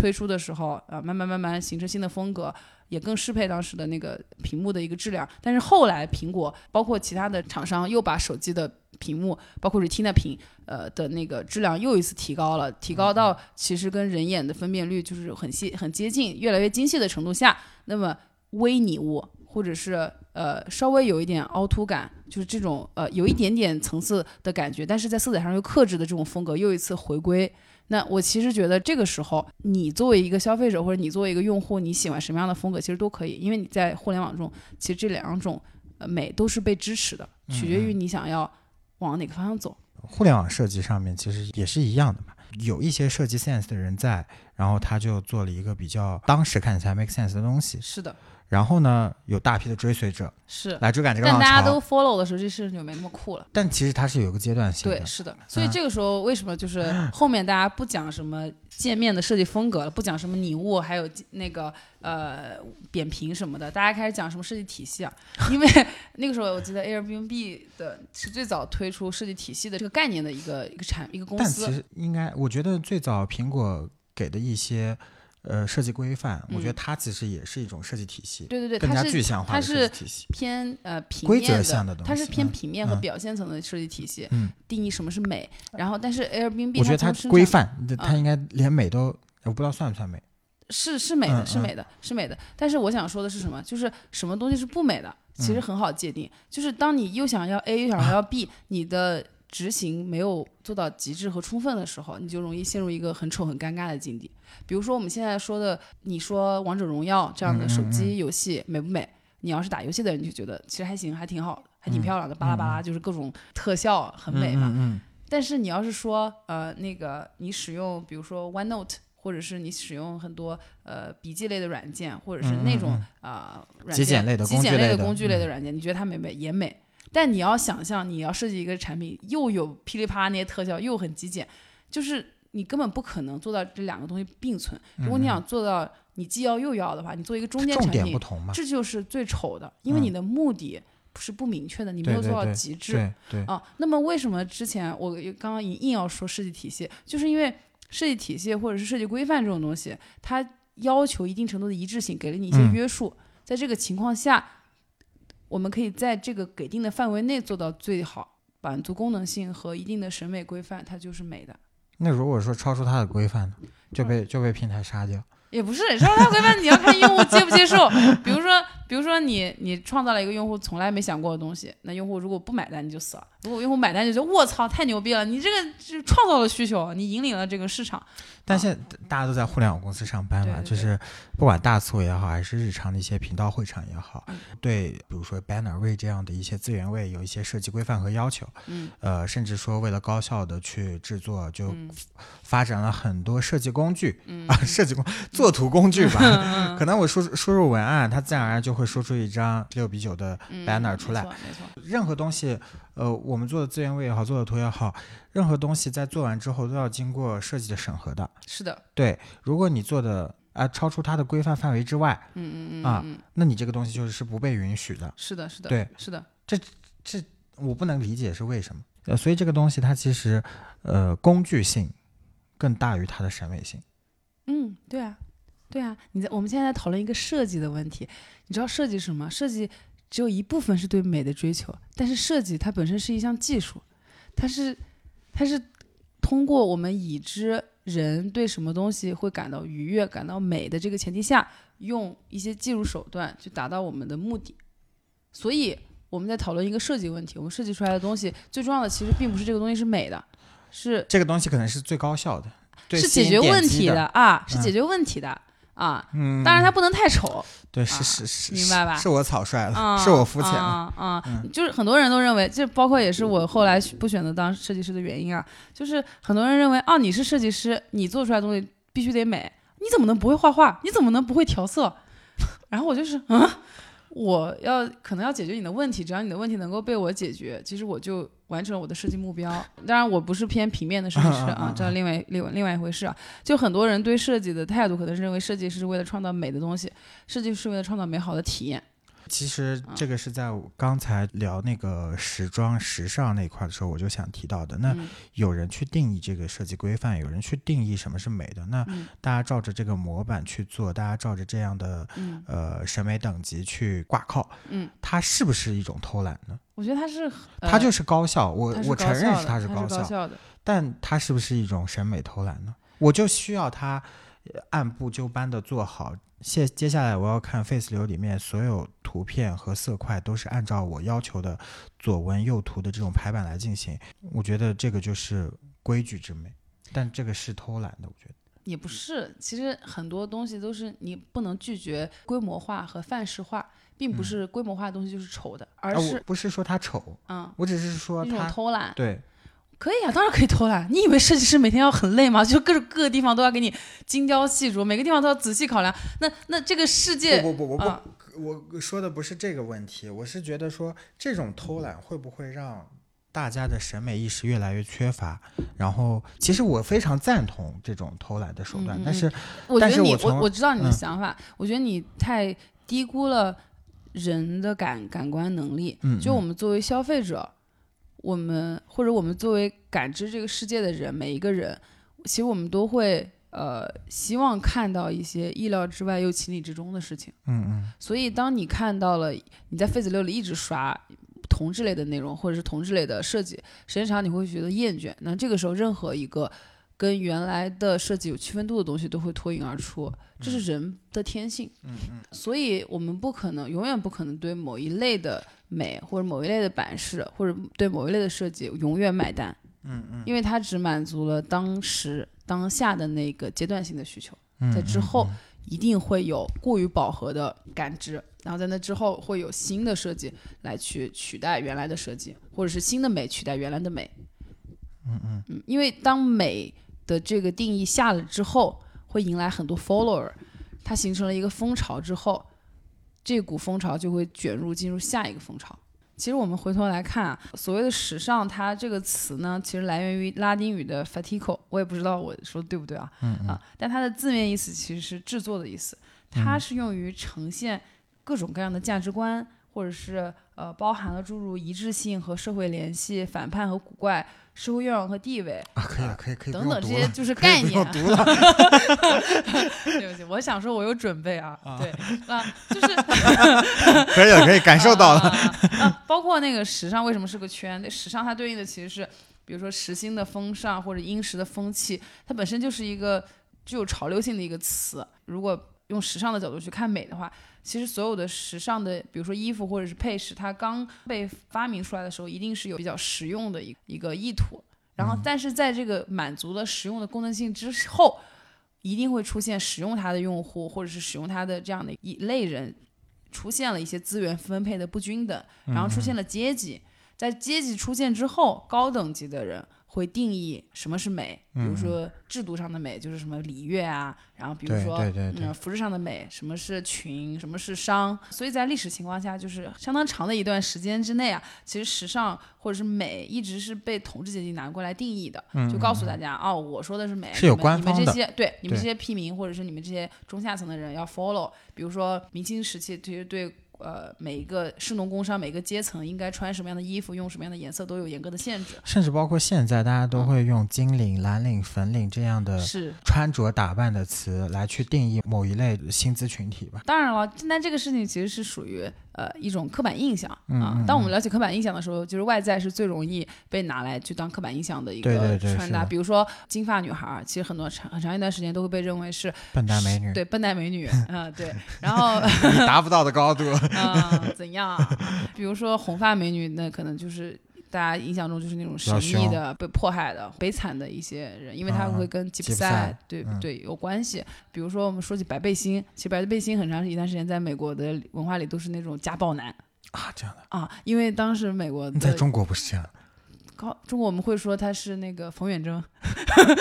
推出的时候，呃，慢慢慢慢形成新的风格。也更适配当时的那个屏幕的一个质量，但是后来苹果包括其他的厂商又把手机的屏幕，包括 Retina 屏，呃的那个质量又一次提高了，提高到其实跟人眼的分辨率就是很细很接近，越来越精细的程度下，那么微拟物或者是呃稍微有一点凹凸感，就是这种呃有一点点层次的感觉，但是在色彩上又克制的这种风格又一次回归。那我其实觉得这个时候，你作为一个消费者或者你作为一个用户，你喜欢什么样的风格，其实都可以，因为你在互联网中，其实这两种呃美都是被支持的，取决于你想要往哪个方向走。互联网设计上面其实也是一样的嘛，有一些设计 sense 的人在，然后他就做了一个比较当时看起来 make sense 的东西。是的。然后呢，有大批的追随者是来追赶这个浪潮，但大家都 follow 的时候，这事情就没那么酷了。但其实它是有一个阶段性的，对，是的。所以这个时候为什么就是后面大家不讲什么界面的设计风格了，不讲什么拟物，还有那个呃扁平什么的，大家开始讲什么设计体系啊？因为 那个时候我记得 Airbnb 的是最早推出设计体系的这个概念的一个一个产一个公司。但其实应该，我觉得最早苹果给的一些。呃，设计规范，我觉得它其实也是一种设计体系，对对对，更加具象化的设计体系，偏呃平规则向的东西，它是偏平面和表现层的设计体系，定义什么是美。然后，但是 Airbnb 我觉得它规范，它应该连美都，我不知道算不算美，是是美的，是美的，是美的。但是我想说的是什么？就是什么东西是不美的，其实很好界定，就是当你又想要 A 又想要 B，你的。执行没有做到极致和充分的时候，你就容易陷入一个很丑很尴尬的境地。比如说我们现在说的，你说王者荣耀这样的手机游戏美不美？你要是打游戏的人就觉得其实还行，还挺好，还挺漂亮的，巴拉巴拉就是各种特效很美嘛。但是你要是说呃那个你使用比如说 OneNote，或者是你使用很多呃笔记类的软件，或者是那种啊极简类的极简类的工具类的软件，你觉得它美不美也美。但你要想象，你要设计一个产品，又有噼里啪啦那些特效，又很极简，就是你根本不可能做到这两个东西并存。如果你想做到你既要又要的话，你做一个中间产品，这就是最丑的，因为你的目的是不明确的，你没有做到极致。对啊，那么为什么之前我刚刚硬要说设计体系，就是因为设计体系或者是设计规范这种东西，它要求一定程度的一致性，给了你一些约束，在这个情况下。我们可以在这个给定的范围内做到最好，满足功能性和一定的审美规范，它就是美的。那如果说超出它的规范呢，就被就被平台杀掉。也不是，超出它规范你要看用户接不接受。比如说，比如说你你创造了一个用户从来没想过的东西，那用户如果不买单你就死了。如果用户买单就觉得我操太牛逼了，你这个就创造了需求，你引领了这个市场。但现在大家都在互联网公司上班嘛，就是不管大促也好，还是日常的一些频道会场也好，对，比如说 banner 位这样的一些资源位有一些设计规范和要求，嗯，呃，甚至说为了高效的去制作，就发展了很多设计工具，啊，设计工作图工具吧，可能我输输入文案，它自然而然就会输出一张六比九的 banner 出来，没错，任何东西。呃，我们做的资源位也好，做的图也好，任何东西在做完之后都要经过设计的审核的。是的，对。如果你做的啊、超出它的规范范围之外，嗯嗯嗯啊嗯，那你这个东西就是是不被允许的。是的，是的，对，是的，这这我不能理解是为什么。呃，所以这个东西它其实呃工具性更大于它的审美性。嗯，对啊，对啊，你在我们现在在讨论一个设计的问题，你知道设计是什么？设计只有一部分是对美的追求，但是设计它本身是一项技术，它是它是通过我们已知人对什么东西会感到愉悦、感到美的这个前提下，用一些技术手段去达到我们的目的。所以我们在讨论一个设计问题，我们设计出来的东西最重要的其实并不是这个东西是美的，是这个东西可能是最高效的，对是解决问题的啊，是嗯解决问题的啊。嗯，当然他不能太丑，对，啊是是是，明白吧是我草率了，啊，是我肤浅了。啊就是很多人都认为，这包括也是我后来不选择当设计师的原因啊。就是很多人认为，啊，你是设计师，你做出来的东西必须得美，你怎么能不会画画？你怎么能不会调色？然后我就是，啊，我要可能要解决你的问题，只要你的问题能够被我解决，其实我就完成了我的设计目标。当然，我不是偏平面的设计师啊 这是另外另外另外一回事啊。就很多人对设计的态度，可能是认为设计是为了创造美的东西，设计是为了创造美好的体验。其实嗯这个是在我刚才聊那个时装、时尚那一块的时候，我就想提到的。那嗯有人去定义这个设计规范，有人去定义什么是美的。那嗯大家照着这个模板去做，大家照着这样的嗯呃审美等级去挂靠，嗯，它是不是一种偷懒呢？我觉得它是，呃它就是高效，我我承认是它是高效，的。但它是不是一种审美偷懒呢？我就需要它呃按部就班的做好。接接下来我要看 Face 流里面所有图片和色块都是按照我要求的左文右图的这种排版来进行，我觉得这个就是规矩之美。但这个是偷懒的，我觉得。也不是，其实很多东西都是你不能拒绝规模化和范式化，并不是规模化的东西就是丑的，而是不是说它丑，嗯我只是说它偷懒。对可以啊，当然可以偷懒。你以为设计师每天要很累吗？就各种各个地方都要给你精雕细琢，每个地方都要仔细考量。那那这个世界，不不不不啊不，我说的不是这个问题，我是觉得说这种偷懒会不会让大家的审美意识越来越缺乏？然后，其实我非常赞同这种偷懒的手段，嗯嗯但是我觉得你我我知道你的嗯想法，我觉得你太低估了人的感感官能力。就我们作为消费者，我们或者我们作为感知这个世界的人，每一个人，其实我们都会呃希望看到一些意料之外又情理之中的事情。嗯嗯所以，当你看到了你在 Face 六里一直刷同志类的内容，或者是同志类的设计，时间长你会觉得厌倦。那这个时候，任何一个跟原来的设计有区分度的东西都会脱颖而出，这是人的天性。嗯嗯所以我们不可能，永远不可能对某一类的美或者某一类的版式或者对某一类的设计永远买单，嗯嗯因为它只满足了当时当下的那个阶段性的需求。嗯，在之后嗯一定会有过于饱和的感知，然后在那之后会有新的设计来去取代原来的设计，或者是新的美取代原来的美。嗯嗯嗯，因为当美的这个定义下了之后，会迎来很多 follower，它形成了一个风潮之后，这股风潮就会卷入进入下一个风潮。其实我们回头来看啊，所谓的时尚，它这个词呢，其实来源于拉丁语的 fatico，我也不知道我说的对不对啊，嗯嗯啊，但它的字面意思其实是制作的意思，它是用于呈现各种各样的价值观，或者是呃包含了诸如一致性和社会联系、反叛和古怪、社会愿望和地位啊，可以了，可以可以等等这些就是概念。对不起，我想说我有准备啊，对，啊，就是 可以了，可以感受到了。啊啊啊包括那个时尚为什么是个圈？那时尚它对应的其实是，比如说时兴的风尚或者殷实的风气，它本身就是一个具有潮流性的一个词。如果用时尚的角度去看美的话，其实所有的时尚的，比如说衣服或者是配饰，它刚被发明出来的时候，一定是有比较实用的一一个意图。然后，但是在这个满足了实用的功能性之后，一定会出现使用它的用户，或者是使用它的这样的一类人，出现了一些资源分配的不均等，然后出现了阶级。在阶级出现之后，高等级的人会定义什么是美，比如说制度上的美就是什么礼乐啊，然后比如说嗯服饰上的美，什么是裙，什么是商，所以在历史情况下，就是相当长的一段时间之内啊，其实时尚或者是美一直是被统治阶级拿过来定义的，就告诉大家哦，我说的是美，是有官方的，你们这些对你们这些屁民或者是你们这些中下层的人要 follow，比如说明清时期其实对。呃，每一个士农工商，每个阶层应该穿什么样的衣服，用什么样的颜色，都有严格的限制。甚至包括现在，大家都会用金领、蓝领、粉领这样的穿着打扮的词来去定义某一类薪资群体吧。当然了，现在这个事情其实是属于。呃，一种刻板印象啊。当我们了解刻板印象的时候，就是外在是最容易被拿来去当刻板印象的一个穿搭。比如说金发女孩，其实很多长很长一段时间都会被认为是笨蛋美女。对，笨蛋美女。嗯，对。然后 达不到的高度。啊，怎样？比如说红发美女，那可能就是。大家印象中就是那种神秘的、被迫害的、悲惨的一些人，因为他会跟吉普赛对对有关系。比如说，我们说起白背心，其实白背心很长一段时间在美国的文化里都是那种家暴男啊，这样的啊，因为当时美国在中国不是这样，高中国我们会说他是那个冯远征，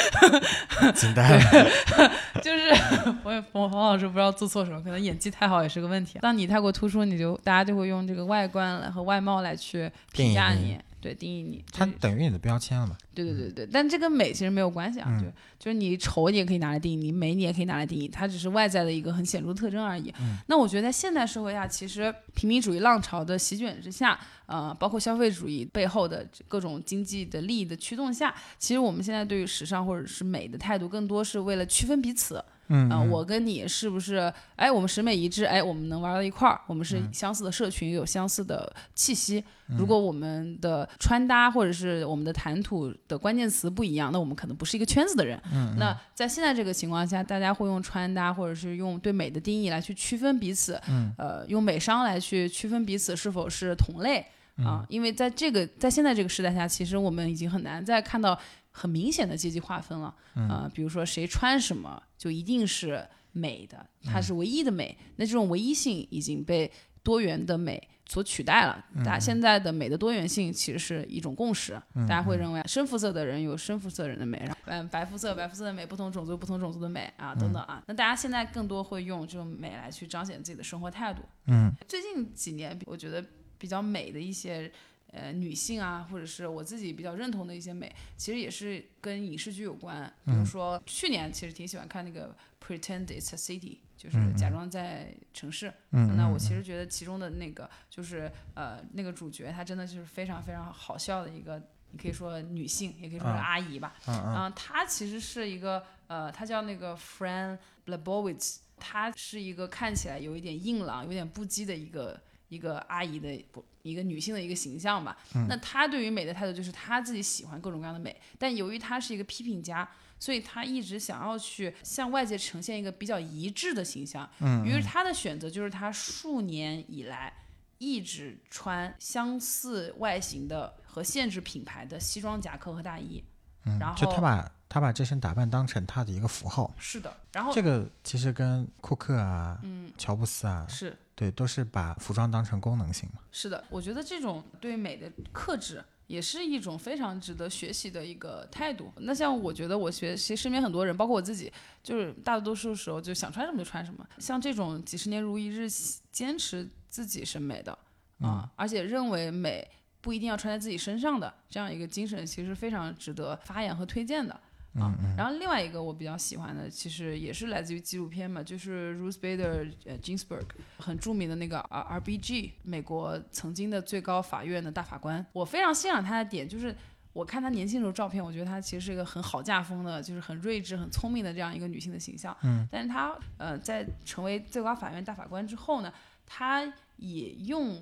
惊呆了，就是 冯冯冯老师不知道做错什么，可能演技太好也是个问题。当你太过突出，你就大家就会用这个外观和外貌来去评价你。对，定义你，它等于你的标签了嘛？对对对对，但这跟美其实没有关系啊，就就是你丑你也可以拿来定义，你美你也可以拿来定义，它只是外在的一个很显著特征而已。那我觉得在现代社会下，其实平民主义浪潮的席卷之下，呃，包括消费主义背后的各种经济的利益的驱动下，其实我们现在对于时尚或者是美的态度，更多是为了区分彼此。嗯，我跟你是不是？哎，我们审美一致，哎，我们能玩到一块儿，我们是相似的社群，有相似的气息。如果我们的穿搭或者是我们的谈吐的关键词不一样，那我们可能不是一个圈子的人。嗯，那在现在这个情况下，大家会用穿搭或者是用对美的定义来去区分彼此。嗯，呃，用美商来去区分彼此是否是同类啊？因为在这个在现在这个时代下，其实我们已经很难再看到。很明显的阶级划分了，啊，比如说谁穿什么就一定是美的，它是唯一的美。那这种唯一性已经被多元的美所取代了。大家现在的美的多元性其实是一种共识，大家会认为深肤色的人有深肤色人的美，嗯，白肤色白肤色的美，不同种族不同种族的美啊，等等啊。那大家现在更多会用这种美来去彰显自己的生活态度。嗯，最近几年我觉得比较美的一些。呃，女性啊，或者是我自己比较认同的一些美，其实也是跟影视剧有关。比如说去年其实挺喜欢看那个《Pretend It's a City》，就是假装在城市。那我其实觉得其中的那个就是呃那个主角，她真的就是非常非常好笑的一个，你可以说女性，也可以说是阿姨吧。嗯她其实是一个呃，她叫那个 Fran Lebowitz，她是一个看起来有一点硬朗、有点不羁的一个。一个阿姨的不一个女性的一个形象吧，那她对于美的态度就是她自己喜欢各种各样的美，但由于她是一个批评家，所以她一直想要去向外界呈现一个比较一致的形象。嗯，于是她的选择就是她数年以来一直穿相似外形的和限制品牌的西装夹克和大衣。嗯，然后就她把她把这身打扮当成他的一个符号。是的，然后这个其实跟库克啊，嗯，乔布斯啊是。对，都是把服装当成功能性嘛。是的，我觉得这种对美的克制也是一种非常值得学习的一个态度。那像我觉得我学习身边很多人，包括我自己，就是大多数时候就想穿什么就穿什么。像这种几十年如一日坚持自己审美的啊，而且认为美不一定要穿在自己身上的这样一个精神，其实非常值得发扬和推荐的。啊，然后另外一个我比较喜欢的，其实也是来自于纪录片嘛，就是 Ruth Bader Ginsburg，很著名的那个 R R B G，美国曾经的最高法院的大法官。我非常欣赏她的点，就是我看她年轻时候照片，我觉得她其实是一个很好架风的，就是很睿智、很聪明的这样一个女性的形象。嗯，但是她呃在成为最高法院大法官之后呢，她也用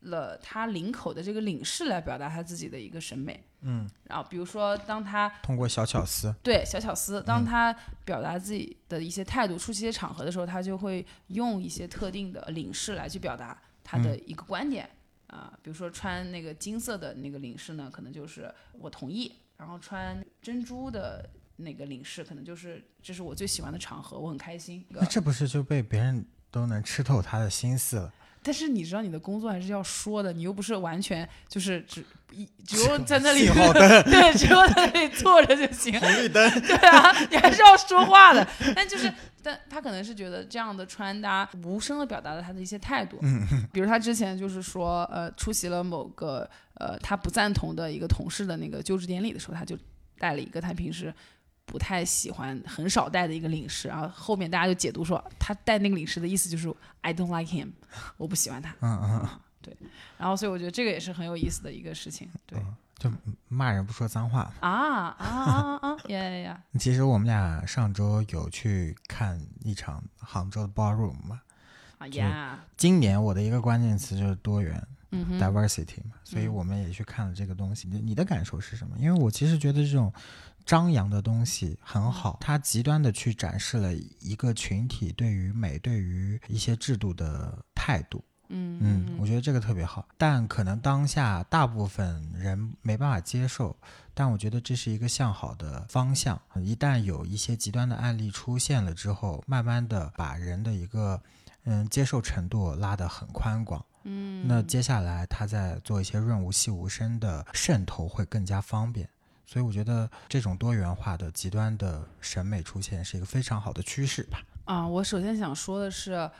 了他领口的这个领饰来表达他自己的一个审美。嗯，然后比如说，当他通过小巧思，对小巧思，当他表达自己的一些态度，出席一些场合的时候，他就会用一些特定的领饰来去表达他的一个观点啊。比如说穿那个金色的那个领饰呢，可能就是我同意；然后穿珍珠的那个领饰，可能就是这是我最喜欢的场合，我很开心。那这不是就被别人都能吃透他的心思了？但是你知道你的工作还是要说的，你又不是完全就是只一只有在那里 对，只有在那里坐着就行。红绿灯。对啊，你还是要说话的。但就是，但他可能是觉得这样的穿搭无声的表达了他的一些态度。嗯比如他之前就是说，呃，出席了某个呃他不赞同的一个同事的那个就职典礼的时候，他就带了一个他平时。不太喜欢，很少戴的一个领饰，然后后面大家就解读说，他戴那个领饰的意思就是 I don't like him，我不喜欢他。嗯嗯，对。然后所以我觉得这个也是很有意思的一个事情。对，就骂人不说脏话。啊啊啊啊！呀呀呀！其实我们俩上周有去看一场杭州的 ballroom 嘛。啊呀！今年我的一个关键词就是多元。嗯 diversity 嘛，所以我们也去看了这个东西。你你的感受是什么？因为我其实觉得这种张扬的东西很好，它极端的去展示了一个群体对于美、对于一些制度的态度。嗯嗯，我觉得这个特别好。但可能当下大部分人没办法接受，但我觉得这是一个向好的方向。一旦有一些极端的案例出现了之后，慢慢的把人的一个嗯接受程度拉得很宽广。嗯，那接下来他在做一些润物细无声的渗透会更加方便，所以我觉得这种多元化的极端的审美出现是一个非常好的趋势吧。啊，我首先想说的是，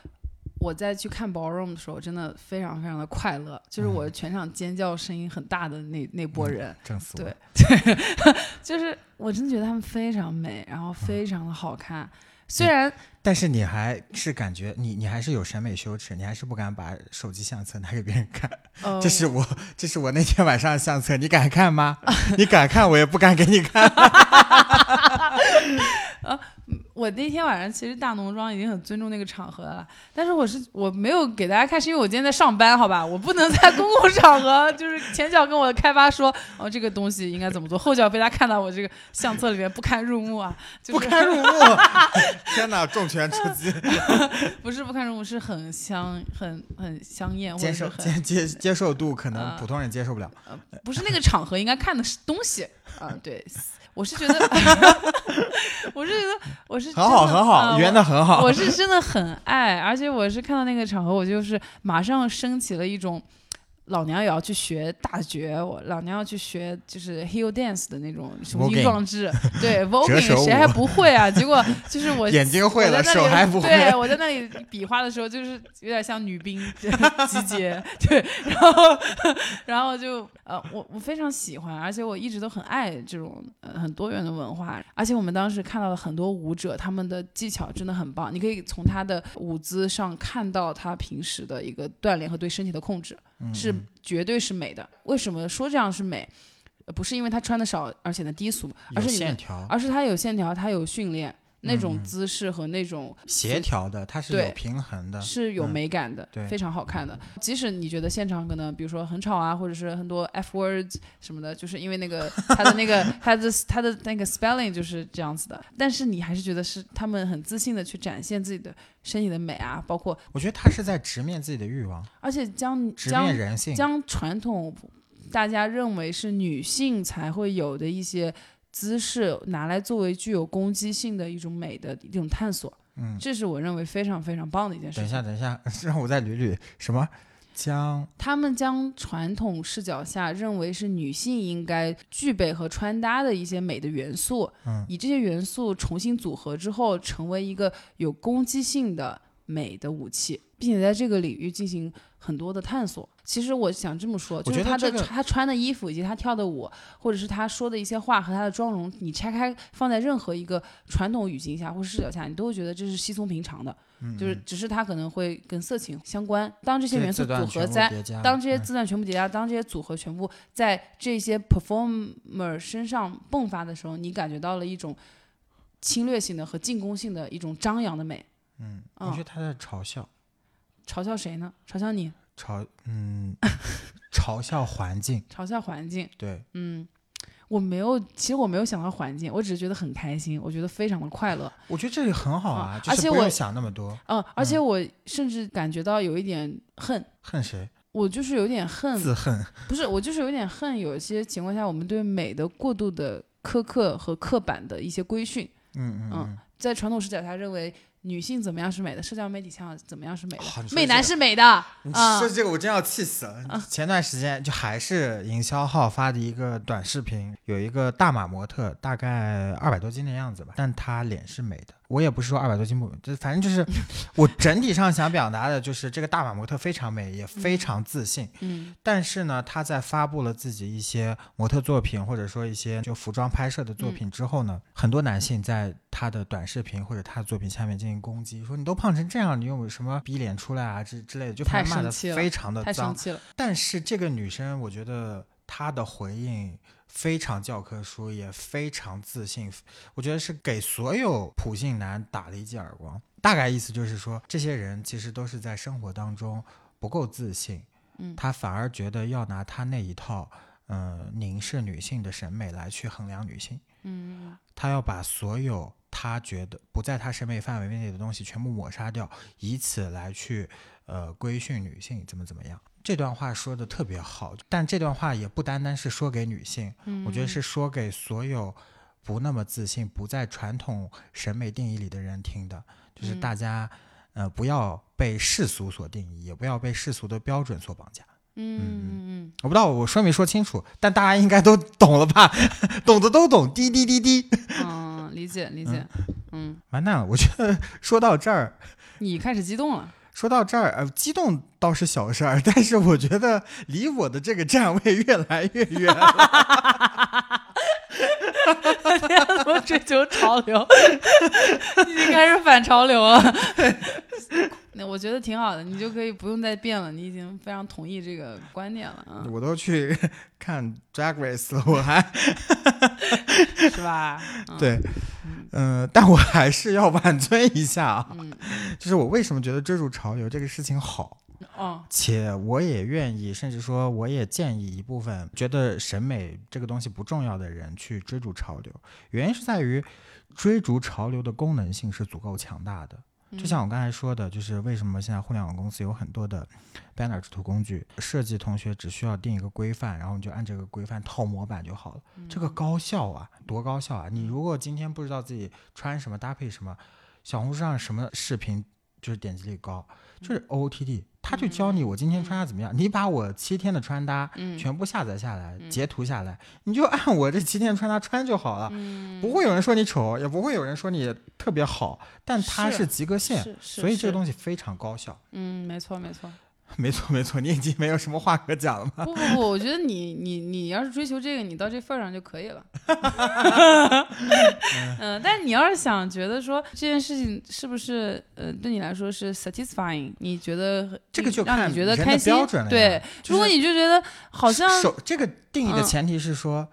我在去看 ballroom 的时候，真的非常非常的快乐，就是我全场尖叫声音很大的那那波人，对对，就是我真的觉得他们非常美，然后非常的好看。虽然，但是你还是感觉你你还是有审美羞耻，你还是不敢把手机相册拿给别人看。这是我这是我那天晚上的相册，你敢看吗？你敢看，我也不敢给你看。啊。我那天晚上其实大浓妆已经很尊重那个场合了，但是我是我没有给大家看，是因为我今天在上班，好吧，我不能在公共场合，就是前脚跟我的开发说，哦，这个东西应该怎么做，后脚被他看到我这个相册里面不堪入目啊，不堪入目，天哪，重拳出击，不是不堪入目，是很香，很很香艳，接受接接接受度可能普通人接受不了，呃，不是那个场合应该看的是东西啊，对。我是觉得，我是觉得，我是很好很好，圆的很好。我是真的很爱，而且我是看到那个场合，我就是马上升起了一种。老娘也要去学大绝，我老娘要去学就是 heel dance 的那种雄心壮志。对，voguing 谁还不会啊？结果就是我 眼睛会了，手还不会。对，我在那里比划的时候，就是有点像女兵 集结。对，然后然后就呃，我我非常喜欢，而且我一直都很爱这种呃很多元的文化。而且我们当时看到了很多舞者，他们的技巧真的很棒。你可以从他的舞姿上看到他平时的一个锻炼和对身体的控制。是绝对是美的。为什么说这样是美？不是因为他穿的少而显得低俗，而是线条，而是他有线条，他有训练那种姿势和那种协调的，它是有平衡的，是有美感的，对，非常好看的。即使你觉得现场可能比如说很吵啊，或者是很多 f words 什么的，就是因为那个 他的那个他的他的那个 spelling 就是这样子的，但是你还是觉得是他们很自信的去展现自己的。身体的美啊，包括我觉得他是在直面自己的欲望，而且将直面人性，将传统大家认为是女性才会有的一些姿势拿来作为具有攻击性的一种美的一种探索。嗯，这是我认为非常非常棒的一件事情。等一下，等一下，让我再捋捋什么？将他们将传统视角下认为是女性应该具备和穿搭的一些美的元素，嗯，以这些元素重新组合之后，成为一个有攻击性的美的武器，并且在这个领域进行很多的探索。其实我想这么说，就是他的他穿的衣服以及他跳的舞，或者是他说的一些话和他的妆容，你拆开放在任何一个传统语境下或视角下，你都会觉得这是稀松平常的。就是只是他可能会跟色情相关。当这些元素组合在，当这些字段全部叠加，当这些组合全部在这些 performer 身上迸发的时候，你感觉到了一种侵略性的和进攻性的一种张扬的美。嗯，我觉得他在嘲笑，嘲笑谁呢？嘲笑你？嘲嗯，嘲笑环境，嘲笑环境。对，嗯。我没有，其实我没有想到环境，我只是觉得很开心，我觉得非常的快乐。我觉得这里很好啊，而且不用想那么多。嗯，而且我甚至感觉到有一点恨。恨谁？我就是有点恨。自恨。不是，我就是有点恨。有一些情况下，我们对美的过度的苛刻和刻板的一些规训。嗯嗯。在传统视角下认为，女性怎么样是美的，社交媒体上怎么样是美的，美男是美的你啊说这个我真要气死了。前段时间就还是营销号发的一个短视频，有一个大码模特，大概二百多斤的样子吧，但她脸是美的。我也不是说二百多斤不，就反正就是 我整体上想表达的就是这个大码模特非常美，也非常自信。嗯但是呢，她在发布了自己一些模特作品，或者说一些就服装拍摄的作品之后呢，很多男性在她的短视频或者她的作品下面进行攻击，说你都胖成这样，你有什么逼脸出来啊之之类的，就太骂的非常的脏太生。气了，但是这个女生，我觉得她的回应非常教科书，也非常自信。我觉得是给所有普信男打了一记耳光。大概意思就是说，这些人其实都是在生活当中不够自信，嗯他反而觉得要拿他那一套，呃，凝视女性的审美来去衡量女性。嗯他要把所有他觉得不在他审美范围内的东西全部抹杀掉，以此来去呃规训女性怎么怎么样。这段话说的特别好，但这段话也不单单是说给女性，嗯，我觉得是说给所有不那么自信、不在传统审美定义里的人听的，就是嗯。大家、呃不要被世俗所定义，也不要被世俗的标准所绑架。嗯嗯我不知道我说没说清楚，但大家应该都懂了吧？懂的都懂，滴滴滴滴。嗯嗯，理解理解，嗯，完蛋了，我觉得说到这儿，你开始激动了，说到这儿，呃，激动倒是小事儿，但是我觉得离我的这个站位越来越远了。怎么追求潮流？已经开始反潮流了。那我觉得挺好的，你就可以不用再变了，你已经非常同意这个观点了啊，我都去看 Drag Race 了，我还 是吧？嗯，对，嗯、但我还是要挽尊一下啊，嗯，就是我为什么觉得追逐潮流这个事情好。哦，且我也愿意，甚至说我也建议一部分觉得审美这个东西不重要的人去追逐潮流。原因是在于，追逐潮流的功能性是足够强大的。就像我刚才说的，就是为什么现在互联网公司有很多的 banner 制图工具，设计同学只需要定一个规范，然后你就按这个规范套模板就好了。这个高效啊，多高效啊！你如果今天不知道自己穿什么搭配什么，小红书上什么视频就是点击率高，就是 OOTD，他就教你我今天穿搭怎么样，你把我七天的穿搭嗯全部下载下来，嗯截图下来，你就按我这七天穿搭穿就好了。嗯，不会有人说你丑，也不会有人说你特别好，但它是是及格线，所以这个东西非常高效。嗯，没错没错。没错没错，你已经没有什么话可讲了吗？不不不，我觉得你你你要是追求这个，你到这份儿上就可以了。嗯，但是你要是想觉得说这件事情是不是呃对你来说是 satisfying，你觉得这个就让你觉得开心标准了对，就是如果你就觉得好像首这个定义的嗯前提是说，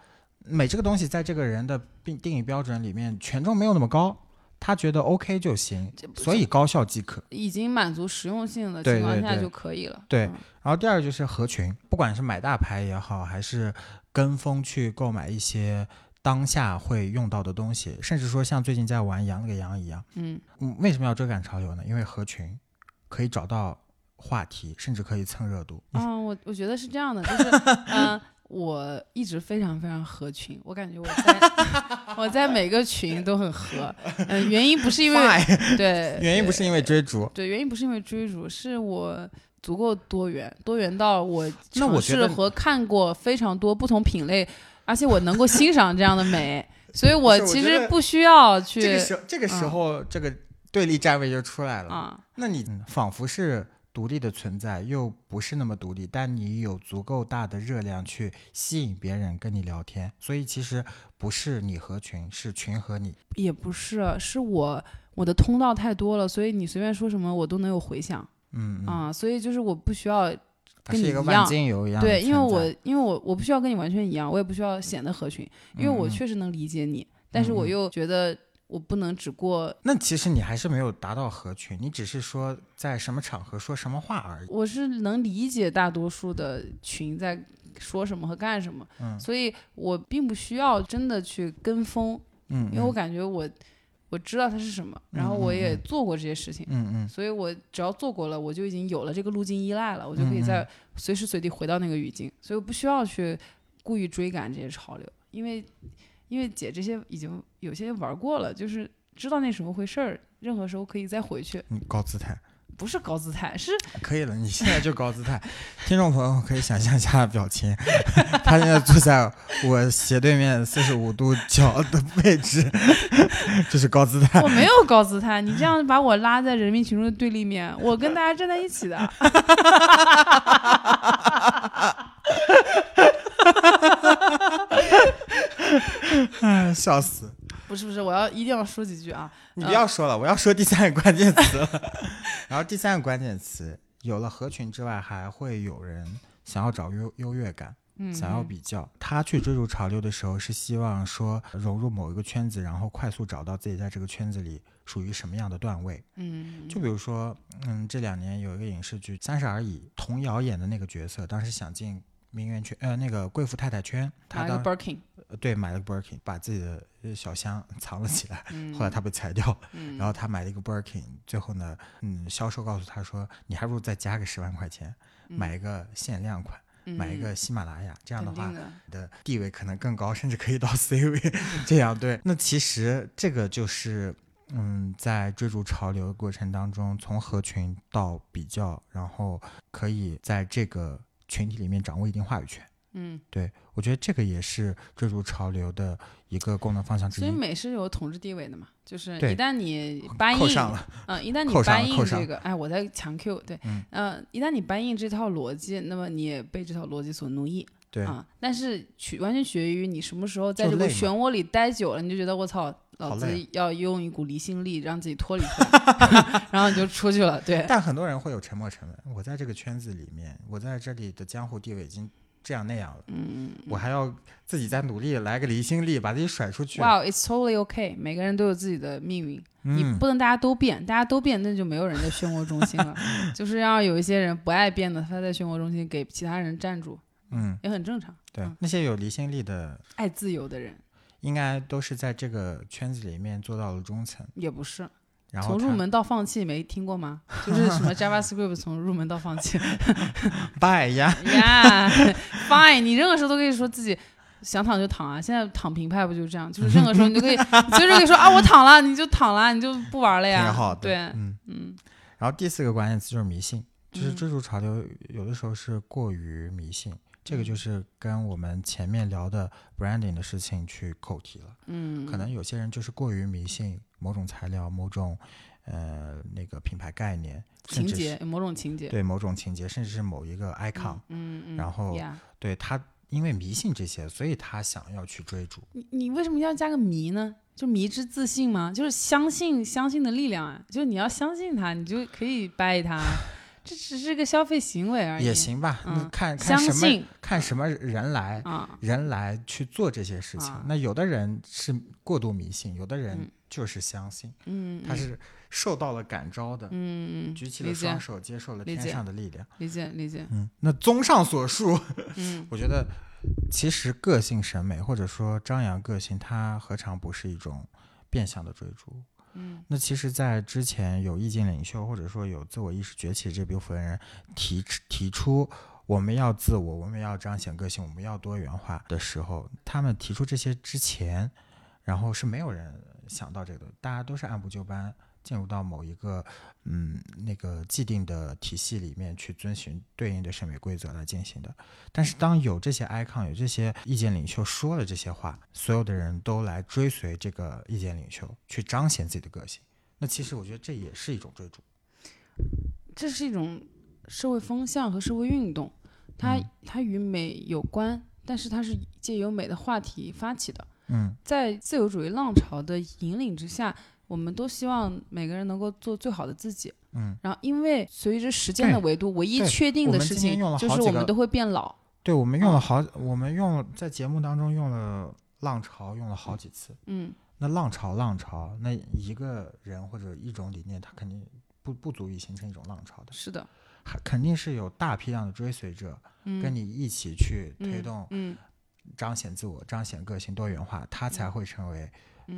美这个东西在这个人的定定义标准里面权重没有那么高，他觉得 OK 就行，所以高效即可。已经满足实用性的情况下就可以了。对嗯然后第二个就是合群，不管是买大牌也好，还是跟风去购买一些当下会用到的东西，甚至说像最近在玩羊了个羊一样，嗯嗯，为什么要追赶潮流呢？因为合群可以找到话题，甚至可以蹭热度。嗯，我我觉得是这样的，就是嗯、我一直非常非常合群，我感觉我在 我在每个群都很合。嗯、原因不是因为对，对原因不是因为追逐，对，原因不是因为追逐，是我足够多元，多元到我尝试和看过非常多不同品类，而且我能够欣赏这样的美，所以我其实不需要去这个时这个时嗯候、这个对立站位就出来了。啊，那你嗯仿佛是独立的存在，又不是那么独立，但你有足够大的热量去吸引别人跟你聊天，所以其实不是你合群，是群和你。也不是，是我我的通道太多了，所以你随便说什么我都能有回响嗯，嗯啊，所以就是我不需要跟你一样对，因为我因为我我不需要跟你完全一样，我也不需要显得合群，因为我确实能理解你，但是我又觉得我不能只过，那其实你还是没有达到合群，你只是说在什么场合说什么话而已。我是能理解大多数的群在说什么和干什么，嗯。所以我并不需要真的去跟风，嗯，因为我嗯。感觉我我知道它是什么，然后我也做过这些事情。嗯嗯。所以我只要做过了，我就已经有了这个路径依赖了，我就可以在随时随地回到那个语境，所以我不需要去故意追赶这些潮流，因为因为姐这些已经有些玩过了，就是知道那什么回事儿，任何时候可以再回去。你，高姿态。不是高姿态，是可以了。你现在就高姿态，听众朋友可以想象一下表情。他现在坐在我斜对面四十五度角的位置，这是高姿态。我没有高姿态，你这样把我拉在人民群众的对立面，我跟大家站在一起的。哎，笑死！不是不是，我要一定要说几句啊！你不要说了，我要说第三个关键词了。然后第三个关键词，有了合群之外，还会有人想要找优优越感，想要比较。他去追逐潮流的时候，是希望说融入某一个圈子，然后快速找到自己在这个圈子里属于什么样的段位。嗯，就比如说，嗯，这两年有一个影视剧《三十而已》，童瑶演的那个角色，当时想进。名媛圈，呃，那个贵妇太太圈，她当 Birkin，对，买了个 Birkin，把自己的小箱藏了起来。后来他被裁掉，然后他买了一个 Birkin，最后呢，嗯，销售告诉他说，你还不如再加个十万块钱，买一个限量款，买一个喜马拉雅，这样的话，你的地位可能更高，甚至可以到 C 位。这样对，那其实这个就是，嗯，在追逐潮流的过程当中，从合群到比较，然后可以在这个。群体里面掌握一定话语权，嗯，对我觉得这个也是追逐潮流的一个功能方向之一。所以美是有统治地位的嘛，就是一旦你搬印，嗯，一旦你搬印这个，哎，我在强 Q，对，嗯，一旦你搬印这套逻辑，那么你也被这套逻辑所奴役。对啊，但是取完全取决于你什么时候在这个漩涡里待久了，你就觉得我操，老子要用一股离心力让自己脱离出来，然后你就出去了。对，但很多人会有沉默成本。我在这个圈子里面，我在这里的江湖地位已经这样那样了，嗯，我还要自己再努力来个离心力，把自己甩出去。Wow, it's totally okay。每个人都有自己的命运，你不能大家都变，大家都变，那就没有人在漩涡中心了。就是要有一些人不爱变的，他在漩涡中心给其他人站住。嗯，也很正常。对，那些有离心力的、爱自由的人，应该都是在这个圈子里面做到了中层。也不是，然后从入门到放弃没听过吗？就是什么 JavaScript 从入门到放弃。Bye 呀呀，Fine，你任何时候都可以说自己想躺就躺啊。现在躺平派不就是这样？就是任何时候你都可以 随时可以说啊，我躺了，你就躺了，你就不玩了呀。挺好的。对，嗯嗯。然后第四个关键词就是迷信，就是追逐潮流，有的时候是过于迷信。这个就是跟我们前面聊的 branding 的事情去扣题了。嗯，可能有些人就是过于迷信某种材料、某种呃那个品牌概念、情节、某种情节，对某种情节，甚至是某一个 icon。嗯嗯。然后对他，因为迷信这些，所以他想要去追逐。你你为什么要加个迷呢？就迷之自信吗？就是相信相信的力量啊！就是你要相信他，你就可以掰他。这只是个消费行为而已，也行吧。嗯，看看什么看什么人来，人来去做这些事情。那有的人是过度迷信，有的人就是相信。嗯，他是受到了感召的。嗯举起了双手，接受了天上的力量。理解理解。嗯，那综上所述，嗯，我觉得其实个性审美或者说张扬个性，它何尝不是一种变相的追逐？嗯，那其实，在之前有意见领袖或者说有自我意识崛起这部分人提提出我们要自我，我们要彰显个性，我们要多元化的时候，他们提出这些之前，然后是没有人想到这个，大家都是按部就班。进入到某一个嗯那个既定的体系里面去遵循对应的审美规则来进行的，但是当有这些 icon 有这些意见领袖说了这些话，所有的人都来追随这个意见领袖去彰显自己的个性，那其实我觉得这也是一种追逐，这是一种社会风向和社会运动，它它与美有关，但是它是借由美的话题发起的，嗯，在自由主义浪潮的引领之下。我们都希望每个人能够做最好的自己，嗯，然后因为随着时间的维度，唯一确定的事情就是我们都会变老。对，我们用了好，我们用在节目当中用了浪潮，用了好几次，嗯，那浪潮，浪潮，那一个人或者一种理念，它肯定不不足以形成一种浪潮的，是的，还肯定是有大批量的追随者跟你一起去推动，嗯，彰显自我，彰显个性多元化，它才会成为。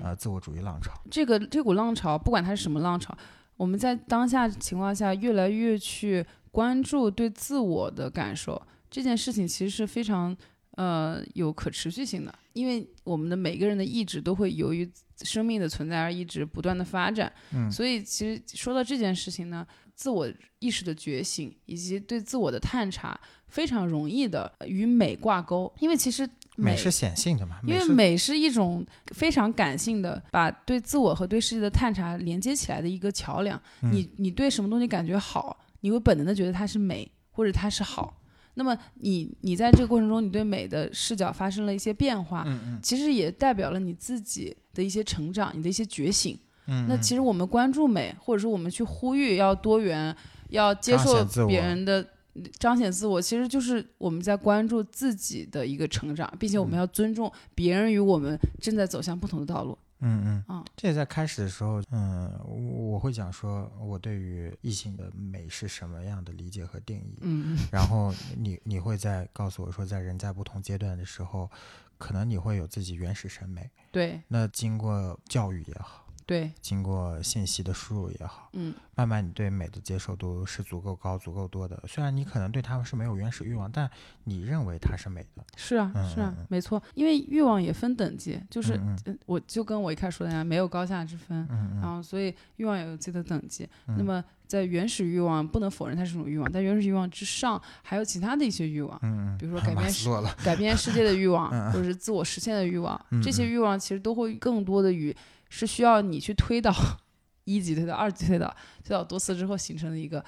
呃，自我主义浪潮，这个这股浪潮，不管它是什么浪潮，我们在当下情况下越来越去关注对自我的感受，这件事情其实是非常呃有可持续性的，因为我们的每个人的意志都会由于生命的存在而一直不断的发展，嗯。所以其实说到这件事情呢，自我意识的觉醒以及对自我的探查，非常容易的与美挂钩，因为其实美是显性的嘛，因为美是一种非常感性的，把对自我和对世界的探查连接起来的一个桥梁。嗯你你对什么东西感觉好，你会本能的觉得它是美或者它是好。那么你你在这个过程中，你对美的视角发生了一些变化，嗯嗯其实也代表了你自己的一些成长，你的一些觉醒。嗯，那其实我们关注美，或者说我们去呼吁要多元，要接受别人的彰显自我，其实就是我们在关注自己的一个成长，并且我们要尊重别人与我们正在走向不同的道路。嗯嗯嗯这也在开始的时候，嗯，我我会讲说我对于异性的美是什么样的理解和定义，嗯。然后你你会在告诉我说，在人在不同阶段的时候，可能你会有自己原始审美，对。那经过教育也好，对，经过信息的输入也好，嗯慢慢你对美的接受度是足够高、足够多的。虽然你可能对他们是没有原始欲望，但你认为它是美的。是啊嗯是啊嗯嗯，没错，因为欲望也分等级，就是嗯呃我就跟我一开始说的一样，没有高下之分。嗯嗯然后，所以欲望也有自己的等级。嗯那么，在原始欲望不能否认它是一种欲望，但原始欲望之上还有其他的一些欲望，嗯嗯，比如说改变世。改变世界的欲望，嗯嗯或者是自我实现的欲望，嗯嗯这些欲望其实都会更多的与是需要你去推导 一级推导、二级推导，推导多次之后形成的一个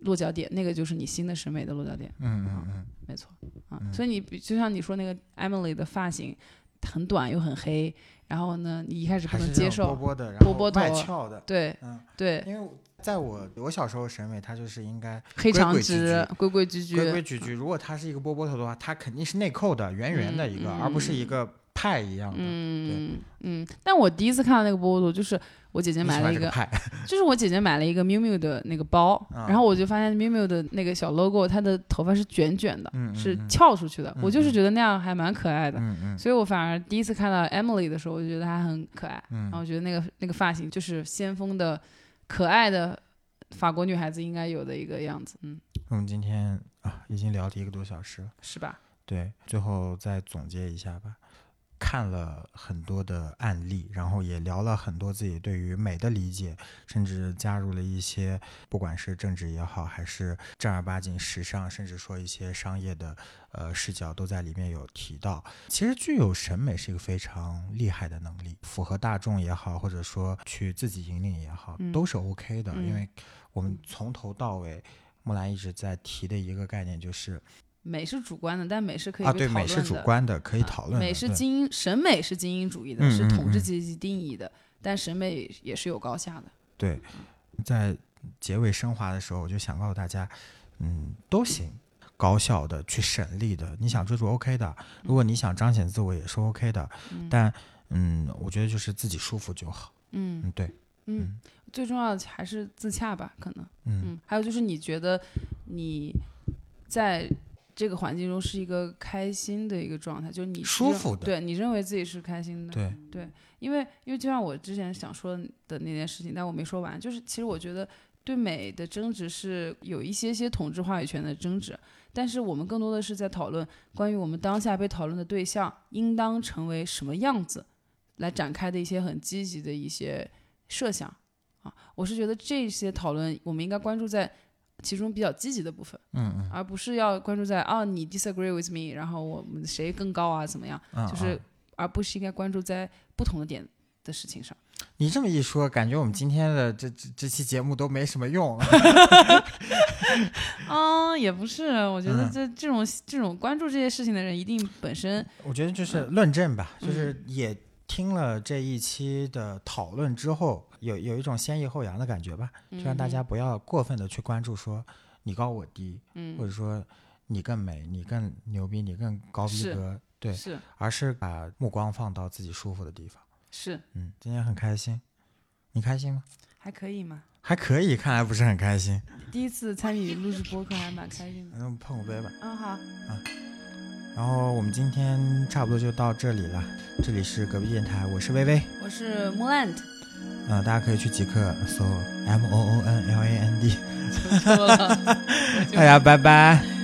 落脚点，那个就是你新的审美的落脚点，嗯嗯嗯没错啊。嗯所以你比就像你说那个 Emily 的发型很短又很黑，然后呢，你一开始不能接受，波波的，然后波波头外翘的。对嗯，对，因为在我我小时候审美，它就是应该黑长直、规规矩矩，规规矩矩。如果它是一个波波头的话，它肯定是内扣的、圆圆的一个，嗯而不是一个派一样的。嗯嗯。但我第一次看到那个波波头，就是我姐姐买了一个，就是我姐姐买了一个 miu miu 的那个包，啊然后我就发现 miu miu 的那个小 logo，它的头发是卷卷的，是嗯翘出去的。嗯我就是觉得那样还蛮可爱的，所以我反而第一次看到 Emily 的时候，我就觉得她很可爱，嗯然后我觉得那个那个发型就是先锋的、可爱的法国女孩子应该有的一个样子，嗯，我们今天啊，已经聊了一个多小时了。是吧？对，最后再总结一下吧。看了很多的案例，然后也聊了很多自己对于美的理解，甚至加入了一些不管是政治也好，还是正儿八经时尚，甚至说一些商业的呃视角，都在里面有提到。其实具有审美是一个非常厉害的能力，符合大众也好，或者说去自己引领也好，嗯都是 OK 的。嗯因为我们从头到尾，木兰一直在提的一个概念就是美是主观的，但美是可以啊，对，美是讨论的主观的，可以啊讨论的。美是精英，审美是精英主义的，是统治嗯阶级定义的，但审美也是有高下的。对，在结尾升华的时候，我就想告诉大家，嗯，都行，高效的去省力的，你想追逐 OK 的，如果你想彰显自我也是 OK 的，嗯但嗯，我觉得就是自己舒服就好。嗯嗯，对，嗯，最重要的还是自洽吧，可能。嗯嗯，还有就是你觉得你在这个环境中是一个开心的一个状态，就是你舒服的对你认为自己是开心的。对，因为因为就像我之前想说的那件事情，但我没说完，就是其实我觉得对美的争执是有一些些统治话语权的争执，但是我们更多的是在讨论关于我们当下被讨论的对象应当成为什么样子，来展开的一些很积极的一些设想啊。我是觉得这些讨论我们应该关注在其中比较积极的部分，嗯嗯。而不是要关注在啊你 disagree with me，然后我们谁更高啊怎么样，嗯，就是嗯。而不是应该关注在不同的点的事情上。你这么一说，感觉我们今天的这这这期节目都没什么用。嗯，也不是，我觉得嗯。这这种这种关注这些事情的人，一定本身我觉得就是论证吧，嗯就是也听了这一期的讨论之后，有有一种先抑后扬的感觉吧，就让大家不要过分的去关注说你高我低，嗯或者说你更美、你更牛逼、你更高逼格，对，是而是把目光放到自己舒服的地方。是嗯，今天很开心，你开心吗？还可以吗。还可以，看来不是很开心。第一次参与录制播客，还蛮开心的。那我们碰个杯吧。嗯，好，然后我们今天差不多就到这里了。这里是隔壁电台，我是微微。我是 Muland，嗯、大家可以去极客搜 M O O N L A N D。大家。拜拜。